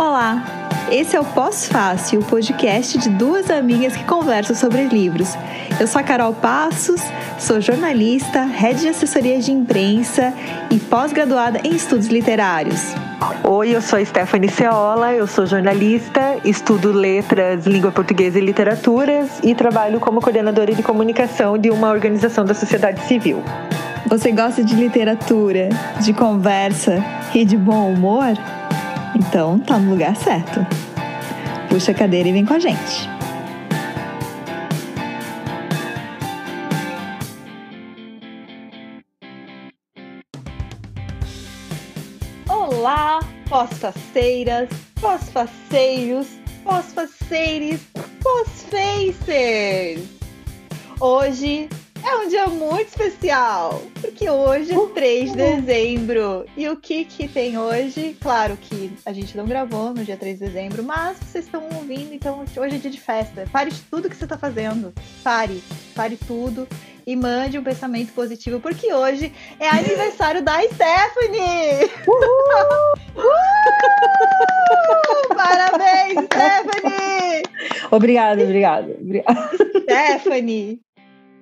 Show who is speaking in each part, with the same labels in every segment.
Speaker 1: Olá! Esse é o Pós-Fácil, o podcast de duas amigas que conversam sobre livros. Eu sou a Carol Passos, sou jornalista, head de assessoria de imprensa e pós-graduada em estudos literários.
Speaker 2: Oi, eu sou a Stephanie Ceola, eu sou jornalista, estudo letras, língua portuguesa e literaturas e trabalho como coordenadora de comunicação de uma organização da sociedade civil.
Speaker 1: Você gosta de literatura, de conversa e de bom humor? Então tá no lugar certo. Puxa a cadeira e vem com a gente. Olá, pós-faceiras, pós-faceiros, pós-faceires, pós-facers! Hoje é um dia muito especial, porque hoje é 3 de dezembro. E o que que tem hoje? Claro que a gente não gravou no dia 3 de dezembro, mas vocês estão ouvindo, então hoje é dia de festa. Pare de tudo que você está fazendo. Pare, pare tudo e mande um pensamento positivo, porque hoje é aniversário da Stephanie! Uhul! Uhul! Parabéns, Stephanie!
Speaker 2: Obrigada, obrigada. obrigada.
Speaker 1: Stephanie,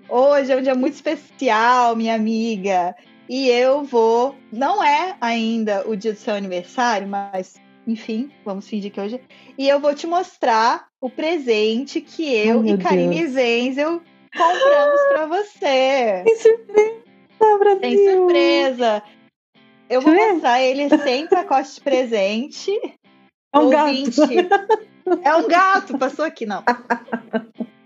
Speaker 1: Hoje é um dia muito especial, minha amiga. E eu vou. Não é ainda o dia do seu aniversário, mas enfim, vamos fingir que hoje. E eu vou te mostrar o presente que eu e Karine Wenzel compramos para você.
Speaker 2: Tem surpresa, Brasil.
Speaker 1: Tem surpresa. Eu vou mostrar ele sem pacote de presente.
Speaker 2: É um Ouvinte. gato.
Speaker 1: É um gato, passou aqui, não.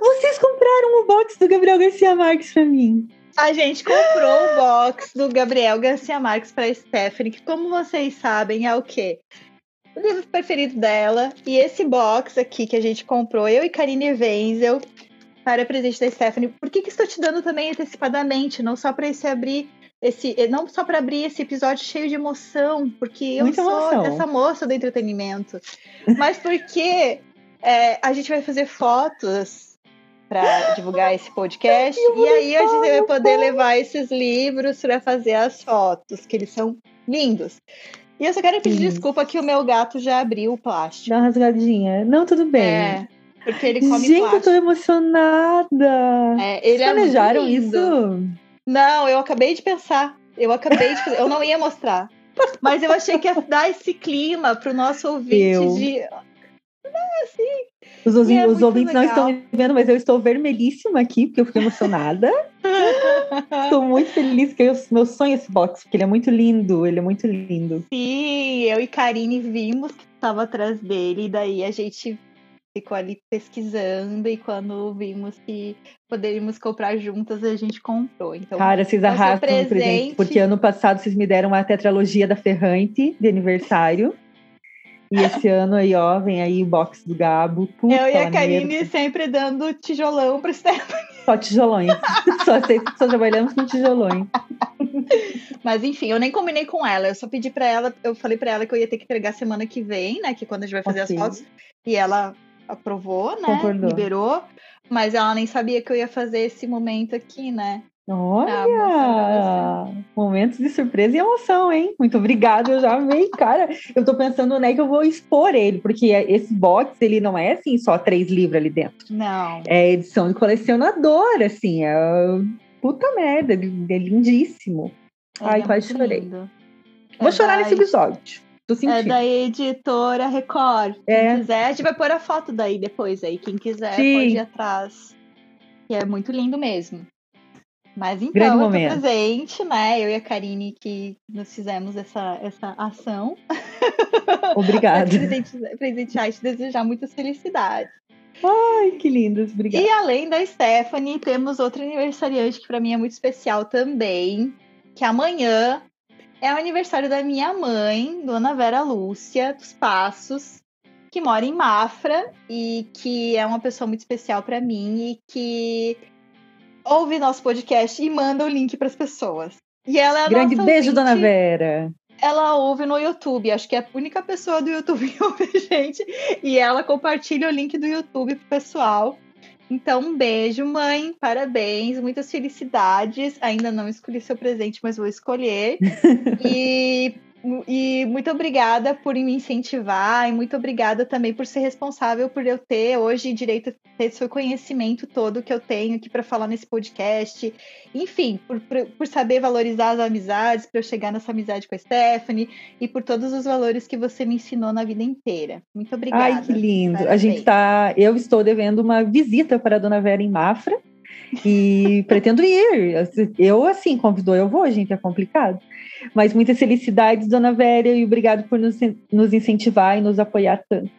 Speaker 2: Vocês compraram o box do Gabriel Garcia Marques pra mim.
Speaker 1: A gente comprou o box do Gabriel Garcia Marques pra Stephanie, que, como vocês sabem, é o quê? O livro preferido dela. E esse box aqui que a gente comprou, eu e Karine Wenzel, para presente da Stephanie. Por que, que estou te dando também antecipadamente? Não só para esse abrir. Esse, não só para abrir esse episódio cheio de emoção, porque eu Muita sou emoção. essa moça do entretenimento, mas porque é, a gente vai fazer fotos para divulgar esse podcast. E aí a gente vai poder levar esses livros para fazer as fotos, que eles são lindos. E eu só quero pedir Sim. desculpa que o meu gato já abriu o plástico.
Speaker 2: Dá uma rasgadinha. Não, tudo bem.
Speaker 1: É, porque ele come
Speaker 2: Gente,
Speaker 1: plástico.
Speaker 2: eu tô emocionada.
Speaker 1: É, ele Vocês
Speaker 2: é planejaram isso?
Speaker 1: Não, eu acabei de pensar. Eu acabei de fazer. Eu não ia mostrar. Mas eu achei que ia dar esse clima pro nosso ouvinte eu. de assim.
Speaker 2: Os, os, é os ouvintes legal. não estão me vendo, mas eu estou vermelhíssima aqui, porque eu fiquei emocionada. estou muito feliz, que eu, meu sonho é esse box, porque ele é muito lindo, ele é muito lindo.
Speaker 1: Sim, eu e Karine vimos que estava atrás dele, e daí a gente ficou ali pesquisando, e quando vimos que poderíamos comprar juntas, a gente comprou. Então,
Speaker 2: Cara, vocês arrastam presente... presente, porque ano passado vocês me deram a tetralogia da Ferrante de aniversário. E esse ano aí, ó, vem aí o box do Gabo.
Speaker 1: Puta eu e a Karine sempre dando tijolão pro Stephanie.
Speaker 2: Só tijolões. só, só trabalhamos com tijolões.
Speaker 1: Mas enfim, eu nem combinei com ela. Eu só pedi para ela, eu falei para ela que eu ia ter que entregar semana que vem, né? Que é quando a gente vai fazer okay. as fotos. E ela aprovou, né?
Speaker 2: Concordou.
Speaker 1: Liberou. Mas ela nem sabia que eu ia fazer esse momento aqui, né?
Speaker 2: Olha! Momentos de surpresa e emoção, hein? Muito obrigada, eu já amei, cara. Eu tô pensando, né, que eu vou expor ele, porque esse box, ele não é, assim, só três livros ali dentro.
Speaker 1: Não.
Speaker 2: É edição de colecionador, assim, é puta merda, é lindíssimo. Ele Ai, é quase chorei. Lindo. Vou é chorar nesse episódio. Tô sentindo.
Speaker 1: É da editora Record. Quem é. quiser, a gente vai pôr a foto daí depois aí. Quem quiser Sim. pode ir atrás. Que é muito lindo mesmo. Mas então, Grande eu momento. presente, né? Eu e a Karine que nos fizemos essa, essa ação.
Speaker 2: Obrigada.
Speaker 1: presentear e te desejar muitas felicidades.
Speaker 2: Ai, que lindas, obrigada.
Speaker 1: E além da Stephanie, temos outro aniversariante que para mim é muito especial também, que amanhã é o aniversário da minha mãe, Dona Vera Lúcia dos Passos, que mora em Mafra e que é uma pessoa muito especial para mim e que ouve nosso podcast e manda o link para as pessoas. E ela é
Speaker 2: Grande beijo, ouvinte. dona Vera.
Speaker 1: Ela ouve no YouTube, acho que é a única pessoa do YouTube que ouve a gente. E ela compartilha o link do YouTube pro pessoal. Então, um beijo, mãe. Parabéns, muitas felicidades. Ainda não escolhi seu presente, mas vou escolher. e e muito obrigada por me incentivar e muito obrigada também por ser responsável por eu ter hoje direito a ter esse conhecimento todo que eu tenho aqui para falar nesse podcast. Enfim, por, por, por, saber valorizar as amizades, para eu chegar nessa amizade com a Stephanie e por todos os valores que você me ensinou na vida inteira. Muito obrigada.
Speaker 2: Ai, que lindo. Parabéns. A gente tá, eu estou devendo uma visita para a Dona Vera em Mafra. E pretendo ir. Eu, assim, convidou, eu vou, gente, é complicado. Mas muitas felicidades, dona Véria, e obrigado por nos, nos incentivar e nos apoiar tanto.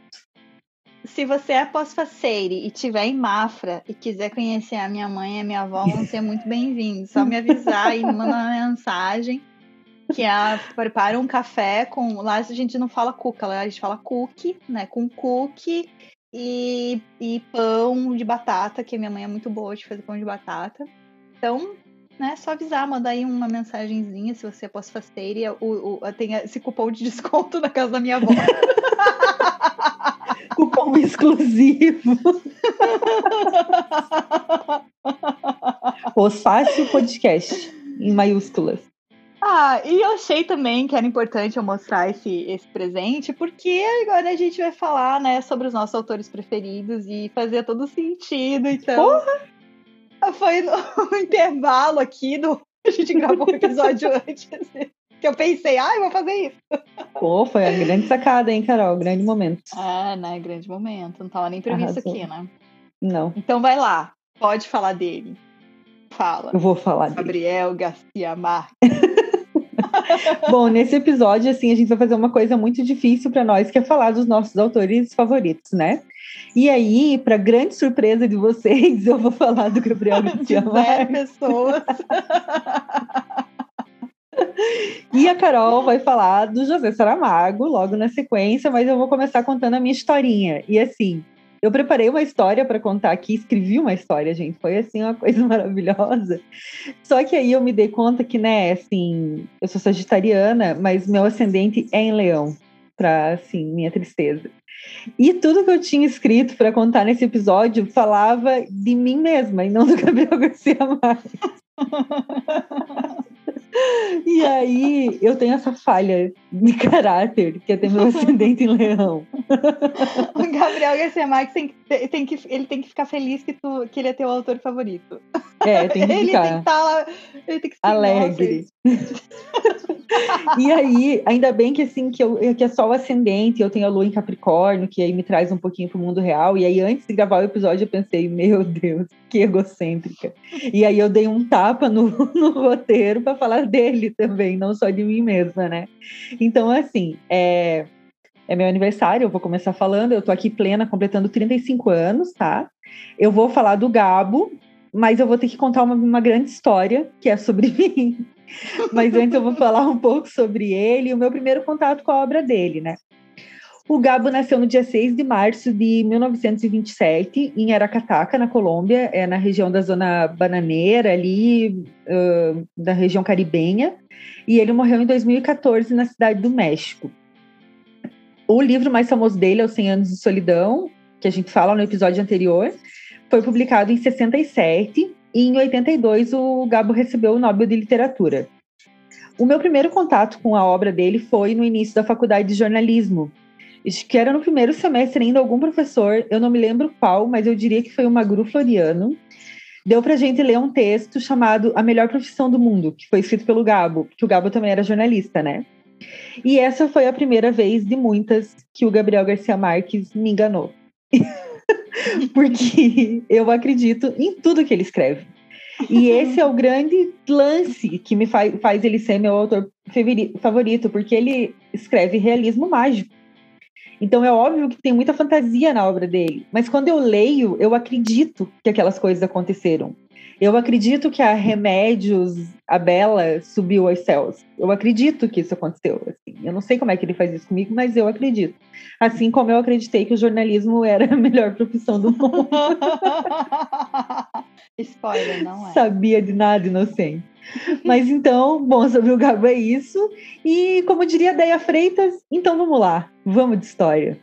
Speaker 1: Se você é pós-faceire e tiver em Mafra e quiser conhecer a minha mãe e a minha avó, vão ser muito bem-vindos. Só me avisar e mandar uma mensagem que ela prepara um café com. Lá a gente não fala cuca, lá a gente fala cookie, né? Com cookie e, e pão de batata, que minha mãe é muito boa de fazer pão de batata. Então, né, só avisar, mandar aí uma mensagenzinha se você é o, tem esse cupom de desconto na casa da minha avó.
Speaker 2: cupom exclusivo. Os Fácil Podcast, em maiúsculas.
Speaker 1: Ah, e eu achei também que era importante eu mostrar esse, esse presente, porque agora a gente vai falar, né, sobre os nossos autores preferidos e fazer todo sentido, então... Porra! Foi no, intervalo aqui do... A gente gravou o um episódio antes, que eu pensei, ah, eu vou fazer isso.
Speaker 2: Pô, foi a grande sacada, hein, Carol? Grande momento.
Speaker 1: Ah, né, grande momento. Não tava nem previsto Arrasou. aqui, né?
Speaker 2: Não.
Speaker 1: Então vai lá, pode falar dele. Fala.
Speaker 2: Eu vou falar
Speaker 1: Gabriel dele. Garcia Marques.
Speaker 2: Bom, nesse episódio, assim, a gente vai fazer uma coisa muito difícil para nós, que é falar dos nossos autores favoritos, né? E aí, para grande surpresa de vocês, eu vou falar do Gabriel Garcia
Speaker 1: Marques. pessoas.
Speaker 2: E a Carol vai falar do José Saramago logo na sequência, mas eu vou começar contando a minha historinha. E assim, eu preparei uma história para contar aqui, escrevi uma história, gente. Foi assim uma coisa maravilhosa. Só que aí eu me dei conta que, né, assim, eu sou sagitariana, mas meu ascendente é em Leão, para assim, minha tristeza. E tudo que eu tinha escrito para contar nesse episódio falava de mim mesma e não do Gabriel Garcia Marques. E aí eu tenho essa falha de caráter, que é ter meu ascendente em leão.
Speaker 1: O Gabriel Garcia Marques tem, tem, que, ele tem que ficar feliz que, tu, que ele é teu autor favorito.
Speaker 2: É, tem que ficar.
Speaker 1: Ele tem que, tá, ele tem que
Speaker 2: alegre. E aí, ainda bem que assim, que, eu, que é o ascendente, eu tenho a lua em Capricórnio, que aí me traz um pouquinho pro mundo real. E aí, antes de gravar o episódio, eu pensei, meu Deus, que egocêntrica. E aí eu dei um tapa no, no roteiro para falar dele também, não só de mim mesma, né? Então, assim, é, é meu aniversário, eu vou começar falando, eu tô aqui plena, completando 35 anos, tá? Eu vou falar do Gabo, mas eu vou ter que contar uma, uma grande história que é sobre mim. Mas antes eu vou falar um pouco sobre ele e o meu primeiro contato com a obra dele, né? O Gabo nasceu no dia 6 de março de 1927, em Aracataca, na Colômbia, é na região da zona bananeira, ali, uh, da região caribenha, e ele morreu em 2014 na cidade do México. O livro mais famoso dele é Os 100 Anos de Solidão, que a gente fala no episódio anterior, foi publicado em 67 e em 82 o Gabo recebeu o Nobel de Literatura. O meu primeiro contato com a obra dele foi no início da faculdade de jornalismo, que era no primeiro semestre ainda algum professor, eu não me lembro qual, mas eu diria que foi o Magru Floriano, deu pra gente ler um texto chamado A Melhor Profissão do Mundo, que foi escrito pelo Gabo, que o Gabo também era jornalista, né? E essa foi a primeira vez de muitas que o Gabriel Garcia Marques me enganou. Porque eu acredito em tudo que ele escreve. E esse é o grande lance que me faz, faz ele ser meu autor favorito, porque ele escreve realismo mágico. Então é óbvio que tem muita fantasia na obra dele, mas quando eu leio, eu acredito que aquelas coisas aconteceram. Eu acredito que a Remédios, a Bela, subiu aos céus. Eu acredito que isso aconteceu. Assim. Eu não sei como é que ele faz isso comigo, mas eu acredito. Assim como eu acreditei que o jornalismo era a melhor profissão do mundo.
Speaker 1: Spoiler, não é?
Speaker 2: Sabia de nada, inocente. Mas então, bom, sobre o Gabo é isso. E como diria Deia Freitas, então vamos lá, vamos de história.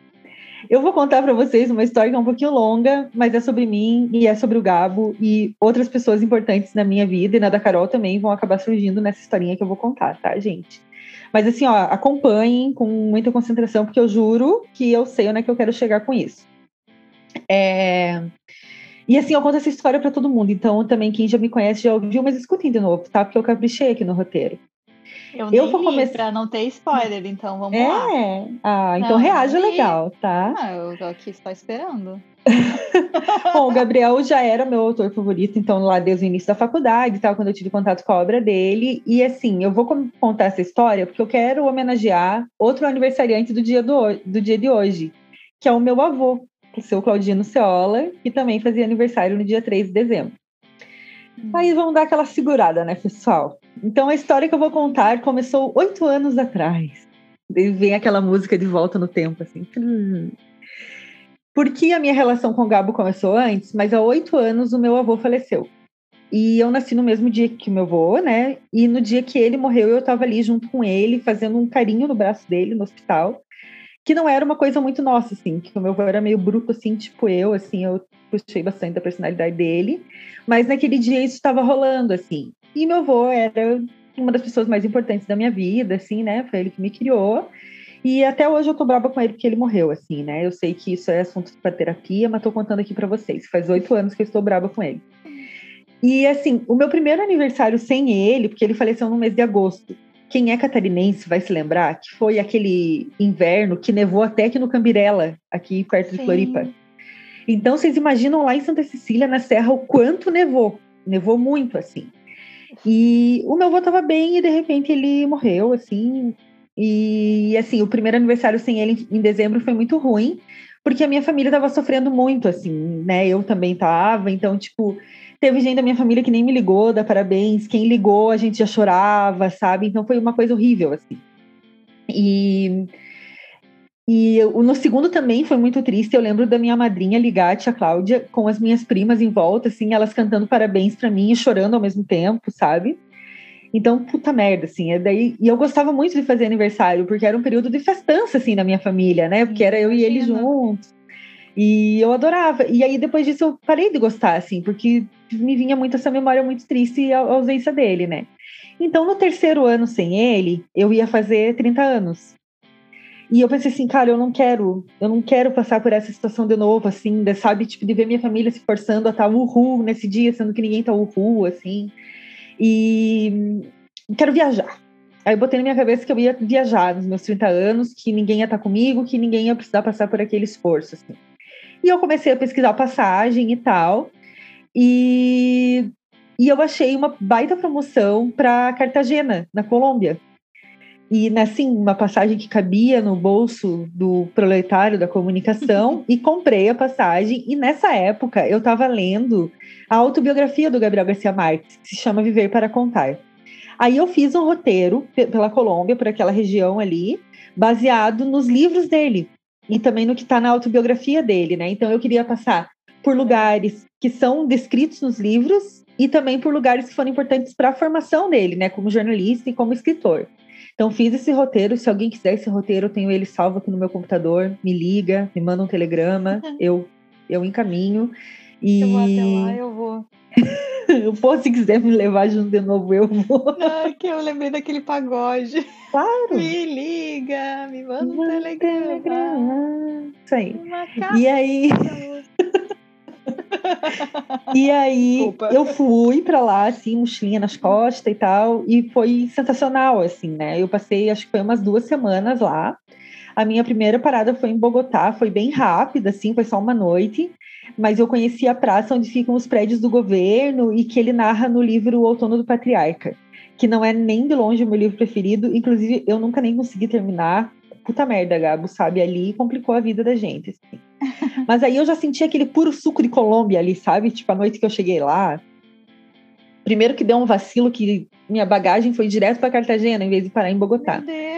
Speaker 2: Eu vou contar para vocês uma história que é um pouquinho longa, mas é sobre mim e é sobre o Gabo e outras pessoas importantes na minha vida e na da Carol também vão acabar surgindo nessa historinha que eu vou contar, tá, gente? Mas assim, ó, acompanhem com muita concentração, porque eu juro que eu sei onde é que eu quero chegar com isso. É... E assim, eu conto essa história para todo mundo. Então, também quem já me conhece já ouviu, mas escutem de novo, tá? Porque eu caprichei aqui no roteiro.
Speaker 1: Eu, eu vou começar pra não ter spoiler, então vamos
Speaker 2: é?
Speaker 1: lá.
Speaker 2: É. Ah, então não, reaja legal, tá?
Speaker 1: Ah, eu tô aqui só esperando.
Speaker 2: Bom, o Gabriel já era meu autor favorito, então lá desde o início da faculdade tal, quando eu tive contato com a obra dele. E assim, eu vou contar essa história porque eu quero homenagear outro aniversariante do dia, do, do dia de hoje, que é o meu avô, o seu Claudino Ceola, que também fazia aniversário no dia 3 de dezembro. Aí vamos dar aquela segurada, né, pessoal? Então a história que eu vou contar começou oito anos atrás. E vem aquela música de volta no tempo, assim. Porque a minha relação com o Gabo começou antes, mas há oito anos o meu avô faleceu. E eu nasci no mesmo dia que o meu avô, né? E no dia que ele morreu, eu estava ali junto com ele, fazendo um carinho no braço dele no hospital, que não era uma coisa muito nossa, assim, que o meu avô era meio bruto, assim, tipo eu, assim, eu puxei bastante da personalidade dele. Mas naquele dia isso estava rolando, assim. E meu avô era uma das pessoas mais importantes da minha vida, assim, né? Foi ele que me criou. E até hoje eu tô brava com ele porque ele morreu, assim, né? Eu sei que isso é assunto para terapia, mas tô contando aqui para vocês. Faz oito anos que eu estou brava com ele. E assim, o meu primeiro aniversário sem ele, porque ele faleceu no mês de agosto. Quem é catarinense vai se lembrar que foi aquele inverno que nevou até aqui no Cambirela, aqui perto Sim. de Floripa. Então vocês imaginam lá em Santa Cecília, na Serra, o quanto nevou. Nevou muito, assim. E o meu avô estava bem e de repente ele morreu, assim. E assim, o primeiro aniversário sem ele em dezembro foi muito ruim, porque a minha família estava sofrendo muito, assim, né? Eu também tava, então, tipo, teve gente da minha família que nem me ligou, dá parabéns. Quem ligou, a gente já chorava, sabe? Então foi uma coisa horrível, assim. E e no segundo também foi muito triste. Eu lembro da minha madrinha ligar, a tia Cláudia, com as minhas primas em volta, assim, elas cantando parabéns para mim e chorando ao mesmo tempo, sabe? Então, puta merda, assim. É daí... E eu gostava muito de fazer aniversário, porque era um período de festança, assim, na minha família, né? Porque era eu e ele juntos. E eu adorava. E aí, depois disso, eu parei de gostar, assim, porque me vinha muito essa memória muito triste e a ausência dele, né? Então, no terceiro ano sem ele, eu ia fazer 30 anos. E eu pensei assim, cara, eu não quero, eu não quero passar por essa situação de novo, assim, de, sabe, tipo, de ver minha família se forçando a estar uhul nesse dia, sendo que ninguém tá uhul, assim. E quero viajar. Aí eu botei na minha cabeça que eu ia viajar nos meus 30 anos, que ninguém ia estar comigo, que ninguém ia precisar passar por aquele esforço, assim. E eu comecei a pesquisar passagem e tal. E, e eu achei uma baita promoção para Cartagena, na Colômbia. E, assim, uma passagem que cabia no bolso do proletário da comunicação e comprei a passagem. E nessa época eu estava lendo a autobiografia do Gabriel Garcia Marques, que se chama Viver para Contar. Aí eu fiz um roteiro pela Colômbia, por aquela região ali, baseado nos livros dele e também no que está na autobiografia dele, né? Então eu queria passar por lugares que são descritos nos livros e também por lugares que foram importantes para a formação dele, né? Como jornalista e como escritor. Então, fiz esse roteiro. Se alguém quiser esse roteiro, eu tenho ele salvo aqui no meu computador. Me liga, me manda um telegrama, eu, eu encaminho. E...
Speaker 1: Eu vou até lá, eu vou.
Speaker 2: eu se quiser me levar junto de novo, eu vou.
Speaker 1: Ai, que eu lembrei daquele pagode.
Speaker 2: Claro.
Speaker 1: Me liga, me manda um telegrama. telegrama.
Speaker 2: Isso aí. E aí. e aí eu fui para lá, assim, mochilinha nas costas e tal, e foi sensacional, assim, né? Eu passei, acho que foi umas duas semanas lá. A minha primeira parada foi em Bogotá, foi bem rápida, assim, foi só uma noite, mas eu conheci a praça onde ficam os prédios do governo e que ele narra no livro O Outono do Patriarca, que não é nem de longe o meu livro preferido, inclusive eu nunca nem consegui terminar. Puta merda, Gabo, sabe? Ali complicou a vida da gente. Assim. Mas aí eu já senti aquele puro suco de Colômbia ali, sabe? Tipo, a noite que eu cheguei lá. Primeiro que deu um vacilo que minha bagagem foi direto para Cartagena em vez de parar em Bogotá.
Speaker 1: Meu Deus!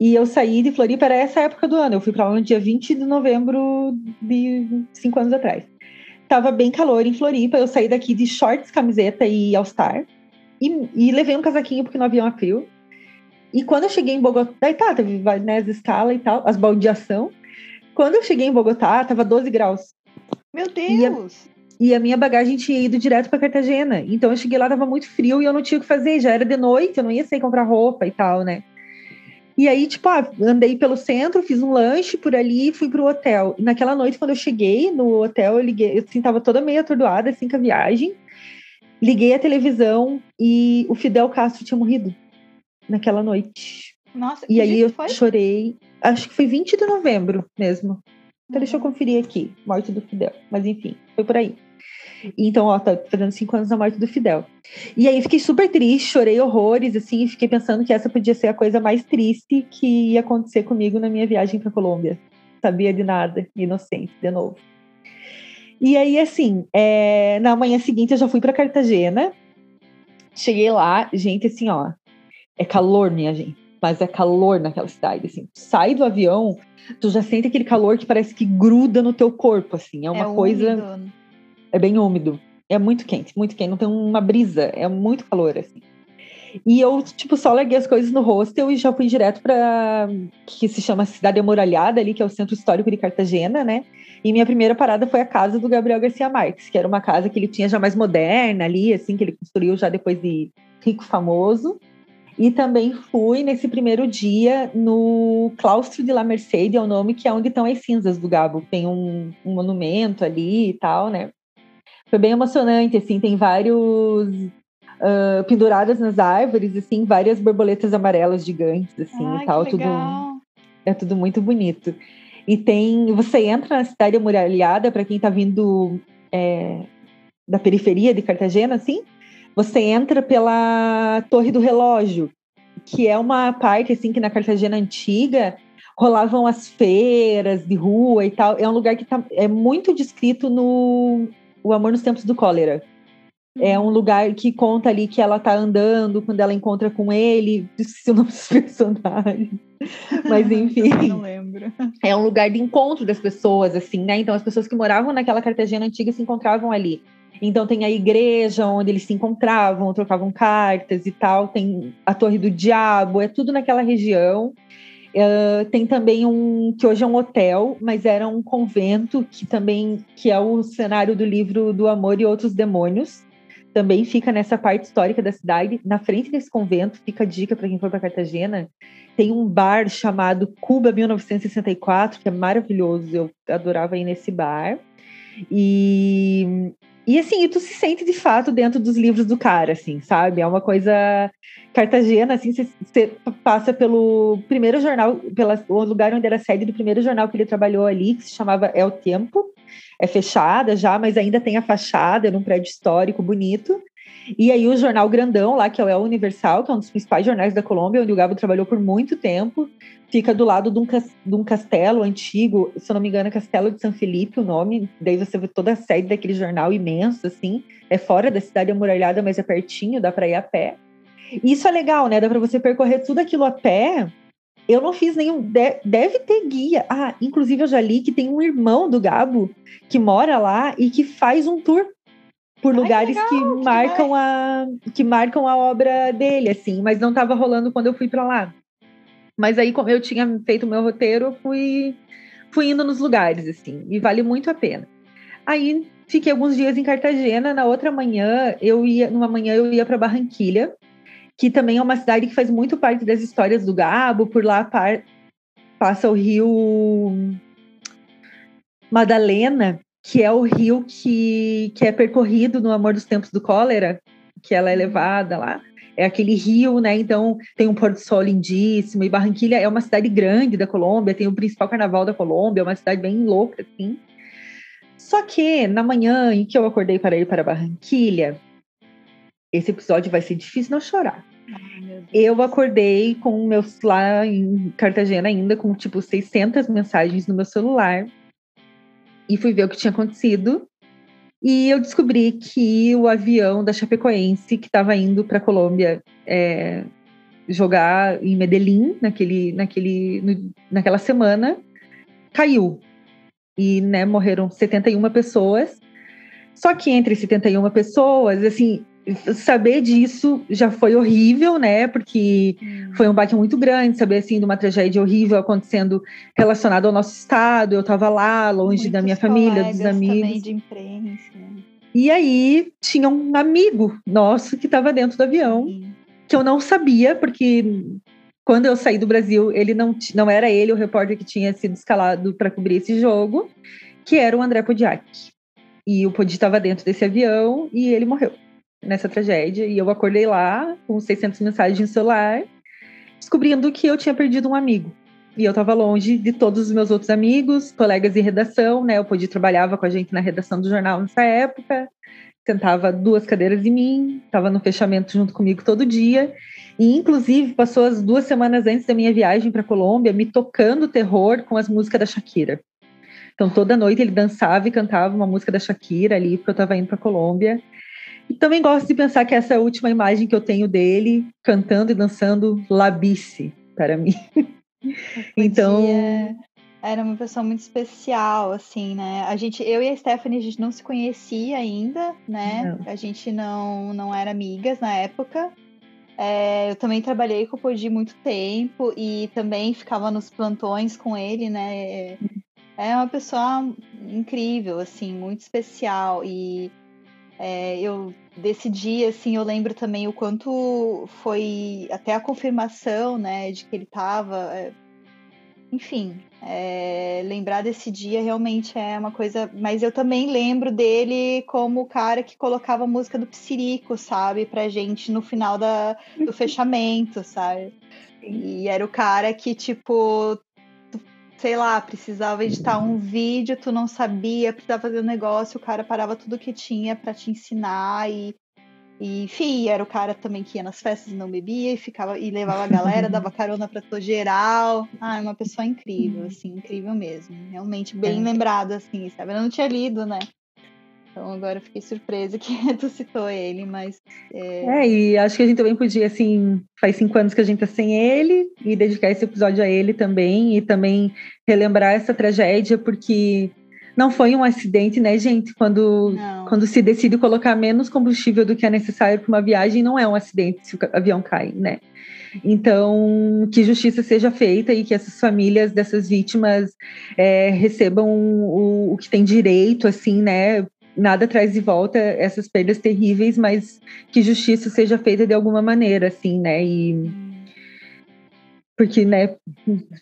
Speaker 2: E eu saí de Floripa, era essa época do ano. Eu fui para lá no dia 20 de novembro de cinco anos atrás. Tava bem calor em Floripa. Eu saí daqui de shorts, camiseta e all-star. E, e, levei um casaquinho porque no avião é frio. E quando eu cheguei em Bogotá, daí tá, teve né, as escalas e tal, as baldeação. Quando eu cheguei em Bogotá, tava 12 graus.
Speaker 1: Meu Deus!
Speaker 2: E a, e a minha bagagem tinha ido direto para Cartagena. Então eu cheguei lá, tava muito frio e eu não tinha o que fazer. Já era de noite, eu não ia sair comprar roupa e tal, né? E aí, tipo, ah, andei pelo centro, fiz um lanche por ali e fui pro hotel. E naquela noite, quando eu cheguei no hotel, eu liguei, assim, tava toda meio atordoada, assim, com a viagem. Liguei a televisão e o Fidel Castro tinha morrido naquela noite.
Speaker 1: Nossa,
Speaker 2: E aí eu
Speaker 1: foi?
Speaker 2: chorei. Acho que foi 20 de novembro mesmo. Então deixa eu
Speaker 1: Uhum.
Speaker 2: conferir aqui. Morte do Fidel. Mas enfim, foi por aí. Então, ó, tá fazendo cinco anos da morte do Fidel. E aí fiquei super triste, chorei horrores, assim, e fiquei pensando que essa podia ser a coisa mais triste que ia acontecer comigo na minha viagem pra Colômbia. Sabia de nada, inocente, de novo. E aí, assim, é, na manhã seguinte eu já fui pra Cartagena. Cheguei lá, gente, assim, ó, é calor, minha gente. Mas é calor naquela cidade, assim. Sai do avião, tu já sente aquele calor que parece que gruda no teu corpo, assim. É uma coisa,
Speaker 1: úmido.
Speaker 2: É bem úmido. É muito quente, muito quente. Não tem uma brisa, é muito calor, assim. E eu, tipo, só larguei as coisas no hostel e já fui direto para que se chama Cidade Amoralhada ali, que é o centro histórico de Cartagena, né? E minha primeira parada foi a casa do Gabriel Garcia Marques, que era uma casa que ele tinha já mais moderna ali, assim, que ele construiu já depois de rico famoso. E também fui nesse primeiro dia no Claustro de La Merced, é o nome que é onde estão as cinzas do Gabo. Tem um, um monumento ali e tal, né? Foi bem emocionante, assim, tem vários ah, penduradas nas árvores, assim, várias borboletas amarelas gigantes, assim,
Speaker 1: Ai,
Speaker 2: e tal, tudo é tudo muito bonito. E tem, você entra na cidade amuralhada para quem está vindo é, da periferia de Cartagena, assim, você entra pela Torre do Relógio, que é uma parte assim que na Cartagena antiga rolavam as feiras de rua e tal. É um lugar que tá, é muito descrito no O Amor nos Tempos do Cólera. É
Speaker 1: Uhum.
Speaker 2: um lugar que conta ali que ela tá andando quando ela encontra com ele, esqueci o nome dos personagens. Mas enfim,
Speaker 1: Não lembro.
Speaker 2: é um lugar de encontro das pessoas, assim, né? Então as pessoas que moravam naquela Cartagena antiga se encontravam ali. Então tem a igreja onde eles se encontravam, trocavam cartas e tal. Tem a Torre do Diabo, é tudo naquela região. Eh, tem também um que hoje é um hotel, mas era um convento que também que é o cenário do livro do Amor e Outros Demônios. Também fica nessa parte histórica da cidade. Na frente desse convento, fica a dica para quem for para Cartagena, tem um bar chamado Cuba 1964, que é maravilhoso. Eu adorava ir nesse bar. E, e assim, tu se sente de fato dentro dos livros do cara, assim, sabe? É uma coisa cartagena, assim, você, passa pelo primeiro jornal, pela, o lugar onde era sede do primeiro jornal que ele trabalhou ali, que se chamava El Tempo. É fechada já, mas ainda tem a fachada, é num prédio histórico bonito. E aí o jornal grandão lá, que é o Universal, que é um dos principais jornais da Colômbia, onde o Gabo trabalhou por muito tempo, fica do lado de um, de um castelo antigo, se eu não me engano, é Castelo de São Felipe o nome. Daí você vê toda a sede daquele jornal imenso, assim. É fora da cidade amuralhada, mas é pertinho, dá para ir a pé. E isso é legal, né? Dá para você percorrer tudo aquilo a pé. Eu não fiz nenhum. de- deve ter guia. Ah, inclusive eu já li que tem um irmão do Gabo que mora lá e que faz um tour por
Speaker 1: Ai,
Speaker 2: lugares que,
Speaker 1: legal, que
Speaker 2: marcam a que marcam a obra dele, assim, mas não estava rolando quando eu fui para lá. Mas aí, como eu tinha feito o meu roteiro, eu fui, fui indo nos lugares, assim, e vale muito a pena. Aí fiquei alguns dias em Cartagena, na outra manhã, eu ia, numa manhã eu ia para Barranquilha, que também é uma cidade que faz muito parte das histórias do Gabo, por lá par- passa o rio Madalena, que é o rio que, que é percorrido no Amor dos Tempos do Cólera, que ela é levada lá. É aquele rio, né? Então tem um pôr do sol lindíssimo. E Barranquilha é uma cidade grande da Colômbia, tem o principal carnaval da Colômbia, é uma cidade bem louca, assim. Só que na manhã em que eu acordei para ir para Barranquilha, esse episódio vai ser difícil não chorar.
Speaker 1: Ai.
Speaker 2: Eu acordei com meus lá em Cartagena ainda com tipo 600 mensagens no meu celular e fui ver o que tinha acontecido. E eu descobri que o avião da Chapecoense que estava indo para Colômbia é, jogar em Medellín naquele, naquele, no- naquela semana caiu e né, morreram 71 pessoas. Só que entre 71 pessoas, assim, saber disso já foi horrível, né? Porque
Speaker 1: Hum.
Speaker 2: foi um baque muito grande saber assim de uma tragédia horrível acontecendo relacionada ao nosso estado. Eu estava lá, longe da
Speaker 1: Muitos
Speaker 2: minha família, dos
Speaker 1: colegas também
Speaker 2: amigos.
Speaker 1: de imprensa.
Speaker 2: E aí tinha um amigo nosso que estava dentro do avião,
Speaker 1: Sim.
Speaker 2: que eu não sabia, porque quando eu saí do Brasil, ele não, não era ele o repórter que tinha sido escalado para cobrir esse jogo, que era o André Podiak. E o Podi estava dentro desse avião e ele morreu nessa tragédia. E eu acordei lá com 600 mensagens no celular, descobrindo que eu tinha perdido um amigo. E eu estava longe de todos os meus outros amigos, colegas de redação, né? O Podi trabalhava com a gente na redação do jornal nessa época, sentava duas cadeiras de mim, estava no fechamento junto comigo todo dia. E, inclusive, passou as duas semanas antes da minha viagem para Colômbia me tocando terror com as músicas da Shakira. Então, toda noite ele dançava e cantava uma música da Shakira ali, porque eu estava indo para Colômbia. E também gosto de pensar que essa é a última imagem que eu tenho dele cantando e dançando Labice para mim. então.
Speaker 1: Era uma pessoa muito especial, assim, né? A gente, eu e a Stephanie, a gente não se conhecia ainda, né? Não. A gente não, não era amigas na época. É, eu também trabalhei com o Podi muito tempo e também ficava nos plantões com ele, né? É uma pessoa incrível, assim, muito especial. E é, eu desse dia, assim, eu lembro também o quanto foi até a confirmação, né, de que ele estava. É, enfim, é, lembrar desse dia realmente é uma coisa. Mas eu também lembro dele como o cara que colocava a música do Psirico, sabe, pra gente no final da, do fechamento, sabe? E era o cara que, tipo, sei lá, precisava editar um vídeo, tu não sabia, precisava fazer um negócio, o cara parava tudo que tinha para te ensinar e e, enfim, era o cara também que ia nas festas e não bebia e ficava e levava a galera, dava carona para todo geral. Ah, é uma pessoa incrível, assim, incrível mesmo. Realmente bem é. lembrado, assim, sabe? Eu não tinha lido, né? Então agora eu fiquei surpresa que tu citou ele, mas.
Speaker 2: É... é... e acho que a gente também podia, assim, faz cinco anos que a gente tá sem ele, e dedicar esse episódio a ele também, e também relembrar essa tragédia, porque não foi um acidente, né, gente? Quando, quando se decide colocar menos combustível do que é necessário para uma viagem, não é um acidente se o avião cai, né? Então, que justiça seja feita e que essas famílias dessas vítimas é, recebam o, o que tem direito, assim, né? Nada traz de volta essas perdas terríveis, mas que justiça seja feita de alguma maneira, assim, né? E porque né,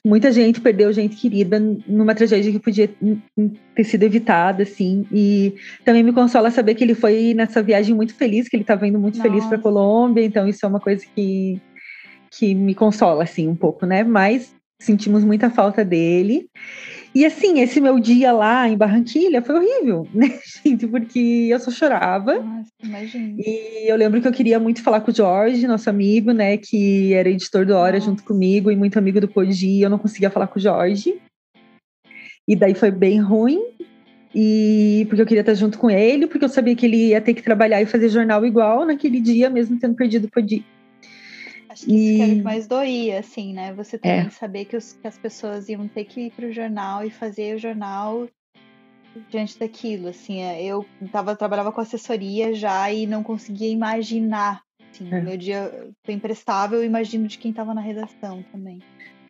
Speaker 2: muita gente perdeu gente querida numa tragédia que podia ter sido evitada, assim. E também me consola saber que ele foi nessa viagem muito feliz, que ele estava indo muito Nossa. feliz para Colômbia. Então isso é uma coisa que que me consola assim um pouco, né? Mas sentimos muita falta dele. E assim, esse meu dia lá em Barranquilha foi horrível, né, gente? Porque eu só chorava.
Speaker 1: Nossa, imagina.
Speaker 2: E eu lembro que eu queria muito falar com o Jorge, nosso amigo, né? Que era editor do Hora junto comigo e muito amigo do Podi. E eu não conseguia falar com o Jorge. E daí foi bem ruim. E porque eu queria estar junto com ele, porque eu sabia que ele ia ter que trabalhar e fazer jornal igual naquele dia, mesmo tendo perdido o Podi.
Speaker 1: Acho que e... isso que é mais doía, assim, né? Você é. também é. saber que, os, que as pessoas iam ter que ir para o jornal e fazer o jornal diante daquilo, assim. É, eu tava, trabalhava com assessoria já e não conseguia imaginar. Assim, é. Meu dia foi imprestável, eu imagino de quem estava na redação também.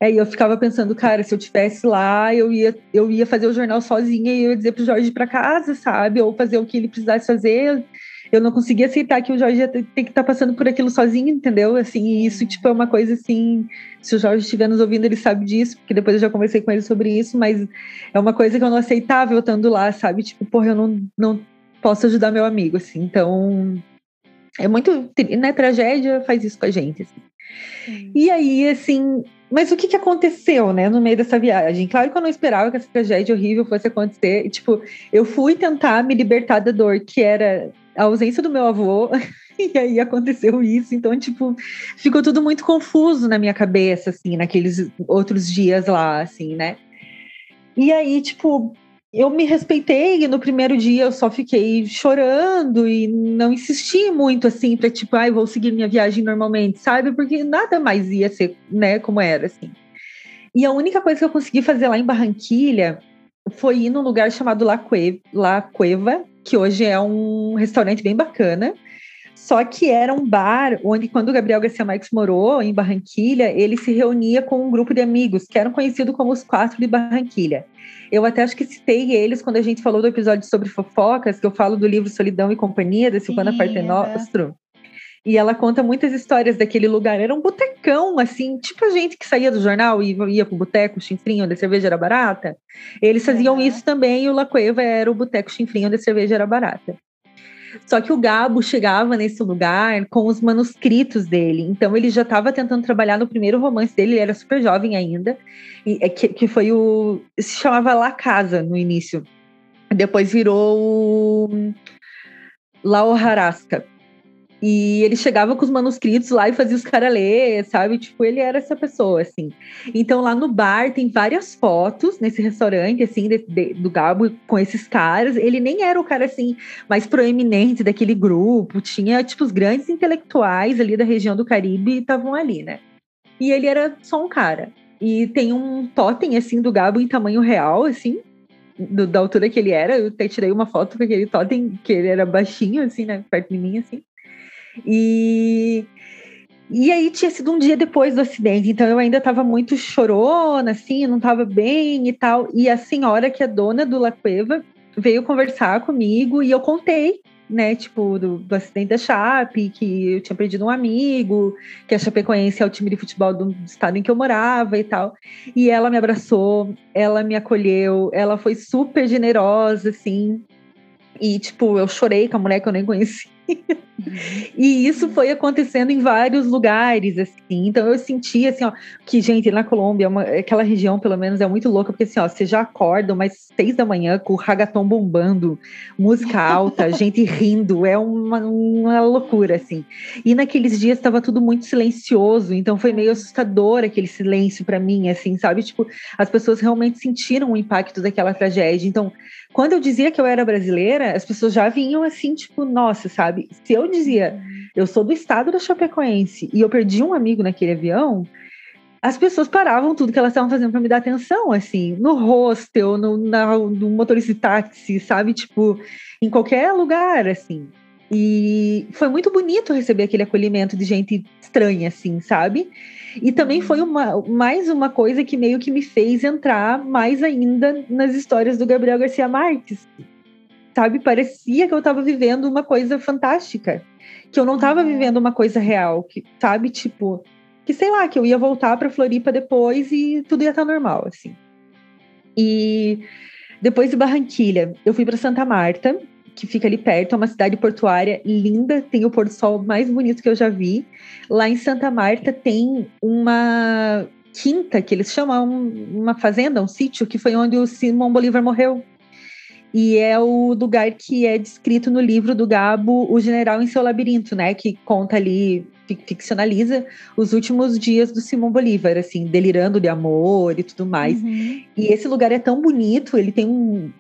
Speaker 2: É, e eu ficava pensando, cara, se eu tivesse lá, eu ia, eu ia fazer o jornal sozinha e eu ia dizer pro Jorge ir para casa, sabe? Ou fazer o que ele precisasse fazer eu não conseguia aceitar que o Jorge tem que estar tá passando por aquilo sozinho, entendeu? Assim, e isso, tipo, é uma coisa assim. Se o Jorge estiver nos ouvindo, ele sabe disso, porque depois eu já conversei com ele sobre isso, mas é uma coisa que eu não aceitava eu estando lá, sabe? Tipo, porra, eu não, não posso ajudar meu amigo, assim. Então, é muito. Né, tragédia faz isso com a gente, assim. E aí, assim, mas o que, que aconteceu, né, no meio dessa viagem? Claro que eu não esperava que essa tragédia horrível fosse acontecer. E, tipo, eu fui tentar me libertar da dor, que era a ausência do meu avô. E aí aconteceu isso, então, tipo, ficou tudo muito confuso na minha cabeça, assim, naqueles outros dias lá, assim, né? E aí, tipo, eu me respeitei e no primeiro dia eu só fiquei chorando e não insisti muito, assim, pra, tipo, ai, ah, vou seguir minha viagem normalmente, sabe? Porque nada mais ia ser, né, como era, assim. E a única coisa que eu consegui fazer lá em Barranquilha foi ir num lugar chamado La Cueva, La Cueva que hoje é um restaurante bem bacana. Só que era um bar onde, quando o Gabriel Garcia Marques morou em Barranquilha, ele se reunia com um grupo de amigos que eram conhecidos como os Quatro de Barranquilha. Eu até acho que citei eles quando a gente falou do episódio sobre fofocas, que eu falo do livro Solidão e Companhia, da Silvana Partenostro. E ela conta muitas histórias daquele lugar. Era um botecão, assim, tipo a gente que saía do jornal e ia pro boteco chinfrinho, onde a cerveja era barata. Eles faziam uhum. isso também, e o La Cueva era o boteco chinfrinho, onde a cerveja era barata. Só que o Gabo chegava nesse lugar com os manuscritos dele. Então ele já estava tentando trabalhar no primeiro romance dele, ele era super jovem ainda, e, é que, que foi o. se chamava La Casa no início. Depois virou o La Hojarasca. E ele chegava com os manuscritos lá e fazia os caras ler, sabe? Tipo, ele era essa pessoa, assim. Então, lá no bar tem várias fotos nesse restaurante, assim, de, de, do Gabo com esses caras. Ele nem era o cara, assim, mais proeminente daquele grupo. Tinha, tipo, os grandes intelectuais ali da região do Caribe estavam ali, né? E ele era só um cara. E tem um totem, assim, do Gabo em tamanho real, assim, do, da altura que ele era. Eu até tirei uma foto com aquele totem, que ele era baixinho, assim, né? Perto de mim, assim. E, e aí tinha sido um dia depois do acidente, então eu ainda estava muito chorona, assim, não estava bem e tal. E a senhora, que é dona do La Cueva, veio conversar comigo e eu contei, né, tipo, do, do, acidente da Chape, que eu tinha perdido um amigo, que a Chapecoense é o time de futebol do estado em que eu morava e tal. E ela me abraçou, ela me acolheu, ela foi super generosa, assim. E, tipo, eu chorei com a mulher que eu nem conhecia e isso foi acontecendo em vários lugares, assim. Então eu senti assim, ó, que, gente, na Colômbia, uma, aquela região, pelo menos, é muito louca, porque assim, ó, você já acorda umas seis da manhã com o ragaton bombando, música alta, gente rindo, é uma, uma loucura, assim. E naqueles dias estava tudo muito silencioso, então foi meio assustador aquele silêncio para mim, assim, sabe? Tipo, as pessoas realmente sentiram o impacto daquela tragédia. Então, quando eu dizia que eu era brasileira, as pessoas já vinham assim, tipo, nossa, sabe? Se eu dizia, eu sou do estado da Chapecoense e eu perdi um amigo naquele avião, as pessoas paravam tudo que elas estavam fazendo para me dar atenção, assim, no hostel, no, na, no motorista de táxi, sabe? Tipo, em qualquer lugar, assim. E foi muito bonito receber aquele acolhimento de gente estranha, assim, sabe? E também foi uma, mais uma coisa que meio que me fez entrar mais ainda nas histórias do Gabriel Garcia Marques. Sabe? Parecia que eu estava vivendo uma coisa fantástica. Que eu não estava uhum. vivendo uma coisa real. Que, sabe? Tipo, que sei lá, que eu ia voltar para Floripa depois e tudo ia estar tá normal, assim. E depois de Barranquilha, eu fui para Santa Marta, que fica ali perto, é uma cidade portuária linda, tem o pôr do sol mais bonito que eu já vi. Lá em Santa Marta tem uma quinta, que eles chamam uma fazenda, um sítio, que foi onde o Simão Bolívar morreu. E é o lugar que é descrito no livro do Gabo, O General em Seu Labirinto, né? Que conta ali, ficcionaliza os últimos dias do Simão Bolívar, assim, delirando de amor e tudo mais. Uhum. E esse lugar é tão bonito, ele tem um,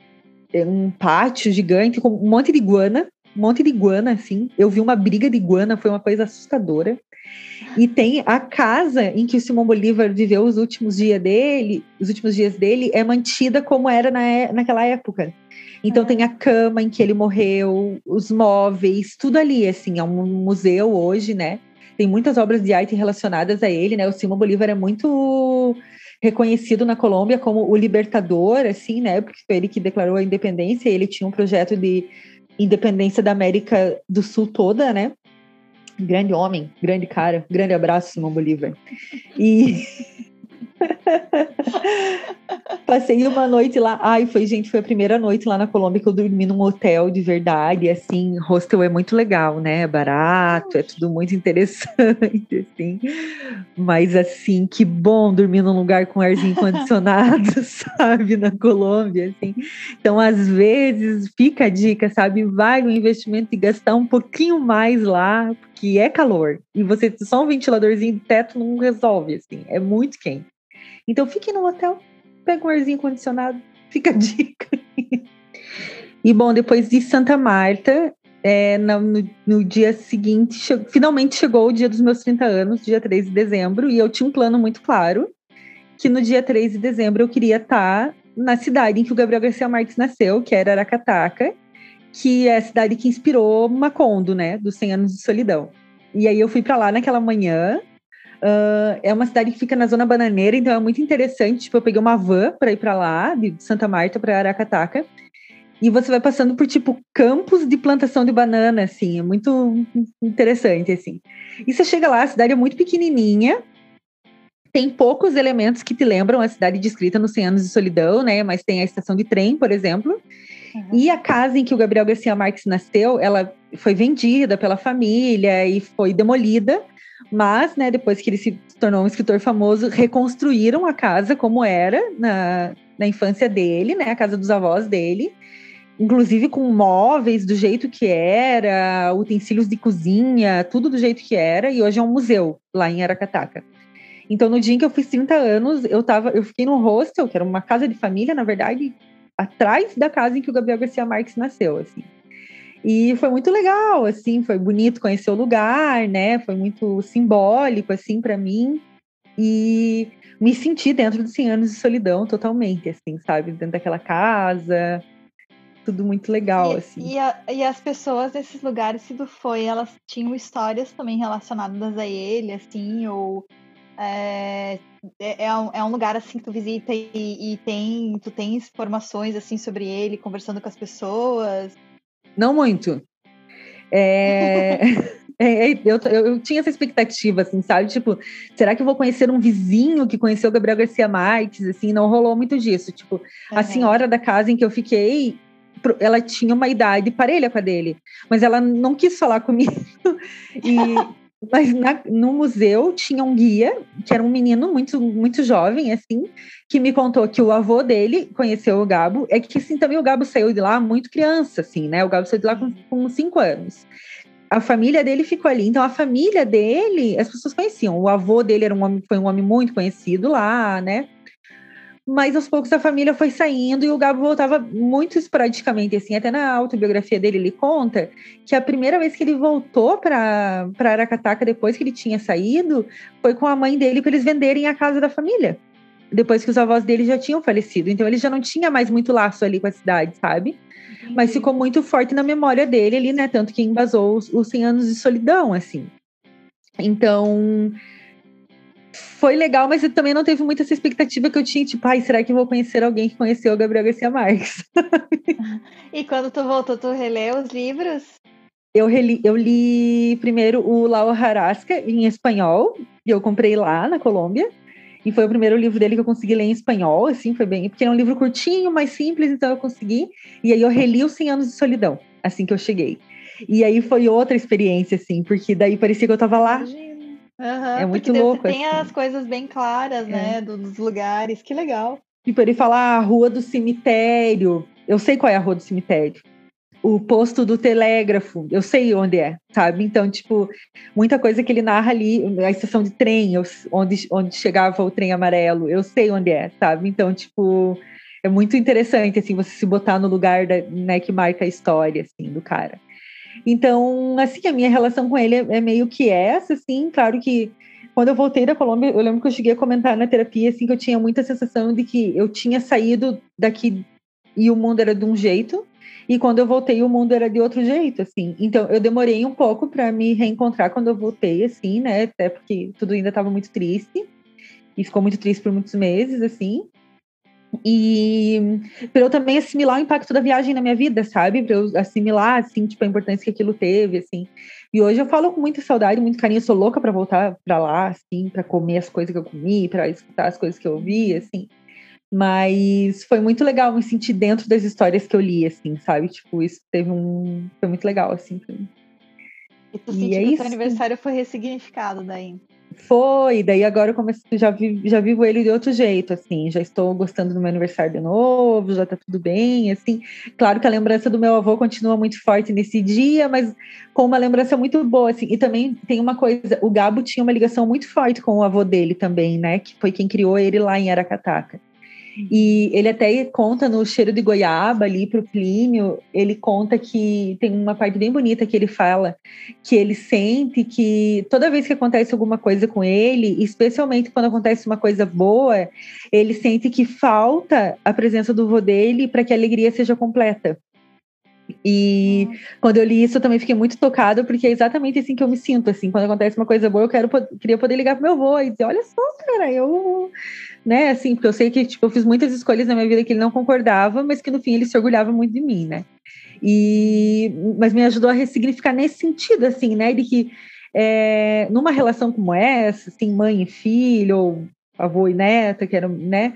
Speaker 2: é um pátio gigante com um monte de iguana, um monte de iguana, assim. Eu vi uma briga de iguana, foi uma coisa assustadora. E tem a casa em que o Simão Bolívar viveu os últimos dias dele, os últimos dias dele, é mantida como era na, é, naquela época. Então tem a cama em que ele morreu, os móveis, tudo ali, assim, é um museu hoje, né? Tem muitas obras de arte relacionadas a ele, né? O Simão Bolívar é muito reconhecido na Colômbia como o libertador, assim, né? Porque foi ele que declarou a independência. Ele tinha um projeto de independência da América do Sul toda, né? Grande homem, grande cara, grande abraço, Simão Bolívar. E Passei uma noite lá. Ai, foi, gente, foi a primeira noite lá na Colômbia que eu dormi num hotel de verdade. Assim, hostel é muito legal, né? É barato, é tudo muito interessante, assim. Mas, assim, que bom dormir num lugar com arzinho condicionado, sabe? Na Colômbia, assim. Então, às vezes, fica a dica, sabe? Vai no investimento e gastar um pouquinho mais lá, porque é calor. E você só um ventiladorzinho de teto não resolve, assim. É muito quente. Então fique no hotel, pega um arzinho condicionado, fica a dica. e bom, depois de Santa Marta, é, no, no, dia seguinte, che finalmente chegou o dia dos meus 30 anos, dia 3 de dezembro, e eu tinha um plano muito claro, que no dia 3 de dezembro eu queria estar na cidade em que o Gabriel Garcia Marques nasceu, que era Aracataca, que é a cidade que inspirou Macondo, né, dos 100 anos de solidão. E aí eu fui para lá naquela manhã, Uh, é uma cidade que fica na zona bananeira, então é muito interessante. Tipo, eu peguei uma van para ir para lá, de Santa Marta para Aracataca. e você vai passando por tipo campos de plantação de banana, assim, é muito interessante, assim. E você chega lá, a cidade é muito pequenininha, tem poucos elementos que te lembram a cidade descrita nos 100 anos de solidão, né? Mas tem a estação de trem, por exemplo. Uhum. E a casa em que o Gabriel Garcia Marques nasceu, ela foi vendida pela família e foi demolida. Mas, né, depois que ele se tornou um escritor famoso, reconstruíram a casa como era na, na infância dele, né? A casa dos avós dele inclusive com móveis do jeito que era, utensílios de cozinha, tudo do jeito que era, e hoje é um museu lá em Aracataca. Então, no dia em que eu fiz 30 anos, eu tava, eu fiquei num hostel, que era uma casa de família, na verdade, atrás da casa em que o Gabriel Garcia Marques nasceu, assim. E foi muito legal, assim, foi bonito conhecer o lugar, né? Foi muito simbólico, assim, para mim. E me senti dentro dos 100 anos de solidão totalmente, assim, sabe? Dentro daquela casa, tudo muito legal,
Speaker 1: e,
Speaker 2: assim.
Speaker 1: E, a, e, as pessoas desses lugares, se tu foi, elas tinham histórias também relacionadas a ele, assim, ou é, é, é, um, é um lugar assim que tu visita e, e tem tu tens informações assim sobre ele conversando com as pessoas
Speaker 2: não muito é, é, é, eu, eu, tinha essa expectativa assim sabe tipo será que eu vou conhecer um vizinho que conheceu o Gabriel Garcia Marques assim não rolou muito disso tipo uhum. a senhora da casa em que eu fiquei ela tinha uma idade parelha com a dele, mas ela não quis falar comigo. E mas na, no museu tinha um guia, que era um menino muito, muito jovem, assim, que me contou que o avô dele conheceu o Gabo. É que, assim, também o Gabo saiu de lá muito criança, assim, né? O Gabo saiu de lá com, com cinco anos. A família dele ficou ali. Então, a família dele, as pessoas conheciam. O avô dele era um homem, foi um homem muito conhecido lá, né? Mas aos poucos a família foi saindo e o Gabo voltava muito esporadicamente, assim, até na autobiografia dele ele conta que a primeira vez que ele voltou para Aracataca depois que ele tinha saído foi com a mãe dele para eles venderem a casa da família, depois que os avós dele já tinham falecido, então ele já não tinha mais muito laço ali com a cidade, sabe? Mas ficou muito forte na memória dele ali, né, tanto que embasou os, os 100 anos de solidão, assim. Então, foi legal, mas eu também não teve muita essa expectativa que eu tinha, tipo, ai, será que eu vou conhecer alguém que conheceu o Gabriel Garcia Marques?
Speaker 1: e quando tu voltou, tu releu os livros?
Speaker 2: Eu, reli, eu li primeiro o Lau Harasca em espanhol, e eu comprei lá na Colômbia. E foi o primeiro livro dele que eu consegui ler em espanhol, assim, foi bem. Porque é um livro curtinho, mais simples, então eu consegui. E aí eu reli os 100 Anos de Solidão, assim que eu cheguei. E aí foi outra experiência, assim, porque daí parecia que eu tava lá. Imagina
Speaker 1: Uhum, é muito louco. Tem assim. as coisas bem claras, é. né? Dos lugares, que legal.
Speaker 2: Tipo, ele fala a rua do cemitério. Eu sei qual é a rua do cemitério. O posto do telégrafo, eu sei onde é, sabe? Então, tipo, muita coisa que ele narra ali, a estação de trem, onde, onde chegava o trem amarelo, eu sei onde é, sabe? Então, tipo, é muito interessante, assim, você se botar no lugar da, né, que marca a história, assim, do cara. Então, assim, a minha relação com ele é, é meio que essa, assim, claro que quando eu voltei da Colômbia, eu lembro que eu cheguei a comentar na terapia, assim, que eu tinha muita sensação de que eu tinha saído daqui e o mundo era de um jeito, e quando eu voltei, o mundo era de outro jeito, assim. Então, eu demorei um pouco para me reencontrar quando eu voltei, assim, né? Até porque tudo ainda estava muito triste. E ficou muito triste por muitos meses, assim. E para eu também assimilar o impacto da viagem na minha vida, sabe? Para eu assimilar, assim, tipo, a importância que aquilo teve, assim. E hoje eu falo com muita saudade, muito carinho, eu sou louca para voltar para lá, assim, para comer as coisas que eu comi, para escutar as coisas que eu vi, assim. Mas foi muito legal me sentir dentro das histórias que eu li, assim, sabe? Tipo, isso teve um. Foi muito legal, assim, pra mim.
Speaker 1: E tu sentiu é que o aniversário foi ressignificado daí?
Speaker 2: Foi, daí agora eu comecei, já, vi, já vivo ele de outro jeito, assim, já estou gostando do meu aniversário de novo, já tá tudo bem, assim. Claro que a lembrança do meu avô continua muito forte nesse dia, mas com uma lembrança muito boa, assim. E também tem uma coisa, o Gabo tinha uma ligação muito forte com o avô dele também, né, que foi quem criou ele lá em Aracataca. E ele até conta no cheiro de goiaba ali para o Plínio, ele conta que tem uma parte bem bonita que ele fala que ele sente que toda vez que acontece alguma coisa com ele, especialmente quando acontece uma coisa boa, ele sente que falta a presença do vô dele para que a alegria seja completa. E quando eu li isso, eu também fiquei muito tocada, porque é exatamente assim que eu me sinto, assim, quando acontece uma coisa boa, eu quero, queria poder ligar pro meu avô e dizer, olha só, cara, eu né? Assim, porque eu sei que tipo, eu fiz muitas escolhas na minha vida que ele não concordava, mas que no fim ele se orgulhava muito de mim, né? E, mas me ajudou a ressignificar nesse sentido, assim, né? De que é, numa relação como essa, assim, mãe e filho, ou avô e neta, que era, né?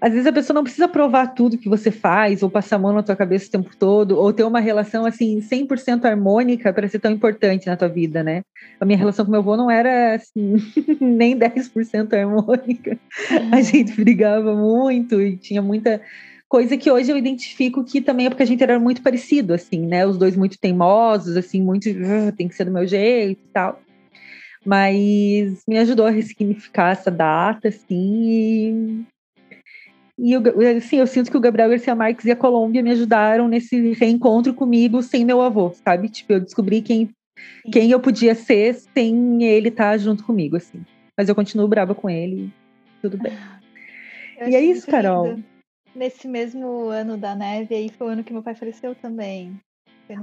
Speaker 2: Às vezes a pessoa não precisa provar tudo que você faz, ou passar a mão na tua cabeça o tempo todo, ou ter uma relação, assim, 100% harmônica para ser tão importante na tua vida, né? A minha relação com meu avô não era, assim, nem 10% harmônica. A uhum. gente brigava muito e tinha muita coisa que hoje eu identifico que também é porque a gente era muito parecido, assim, né? Os dois muito teimosos, assim, muito uh, tem que ser do meu jeito e tal. Mas me ajudou a ressignificar essa data, assim, e, e assim, eu sinto que o Gabriel Garcia Marques e a Colômbia me ajudaram nesse reencontro comigo sem meu avô, sabe? Tipo, eu descobri quem, quem eu podia ser sem ele estar junto comigo, assim. Mas eu continuo brava com ele, tudo bem. Eu e é isso, Carol. Lindo
Speaker 1: nesse mesmo ano da neve, aí foi o ano que meu pai faleceu também.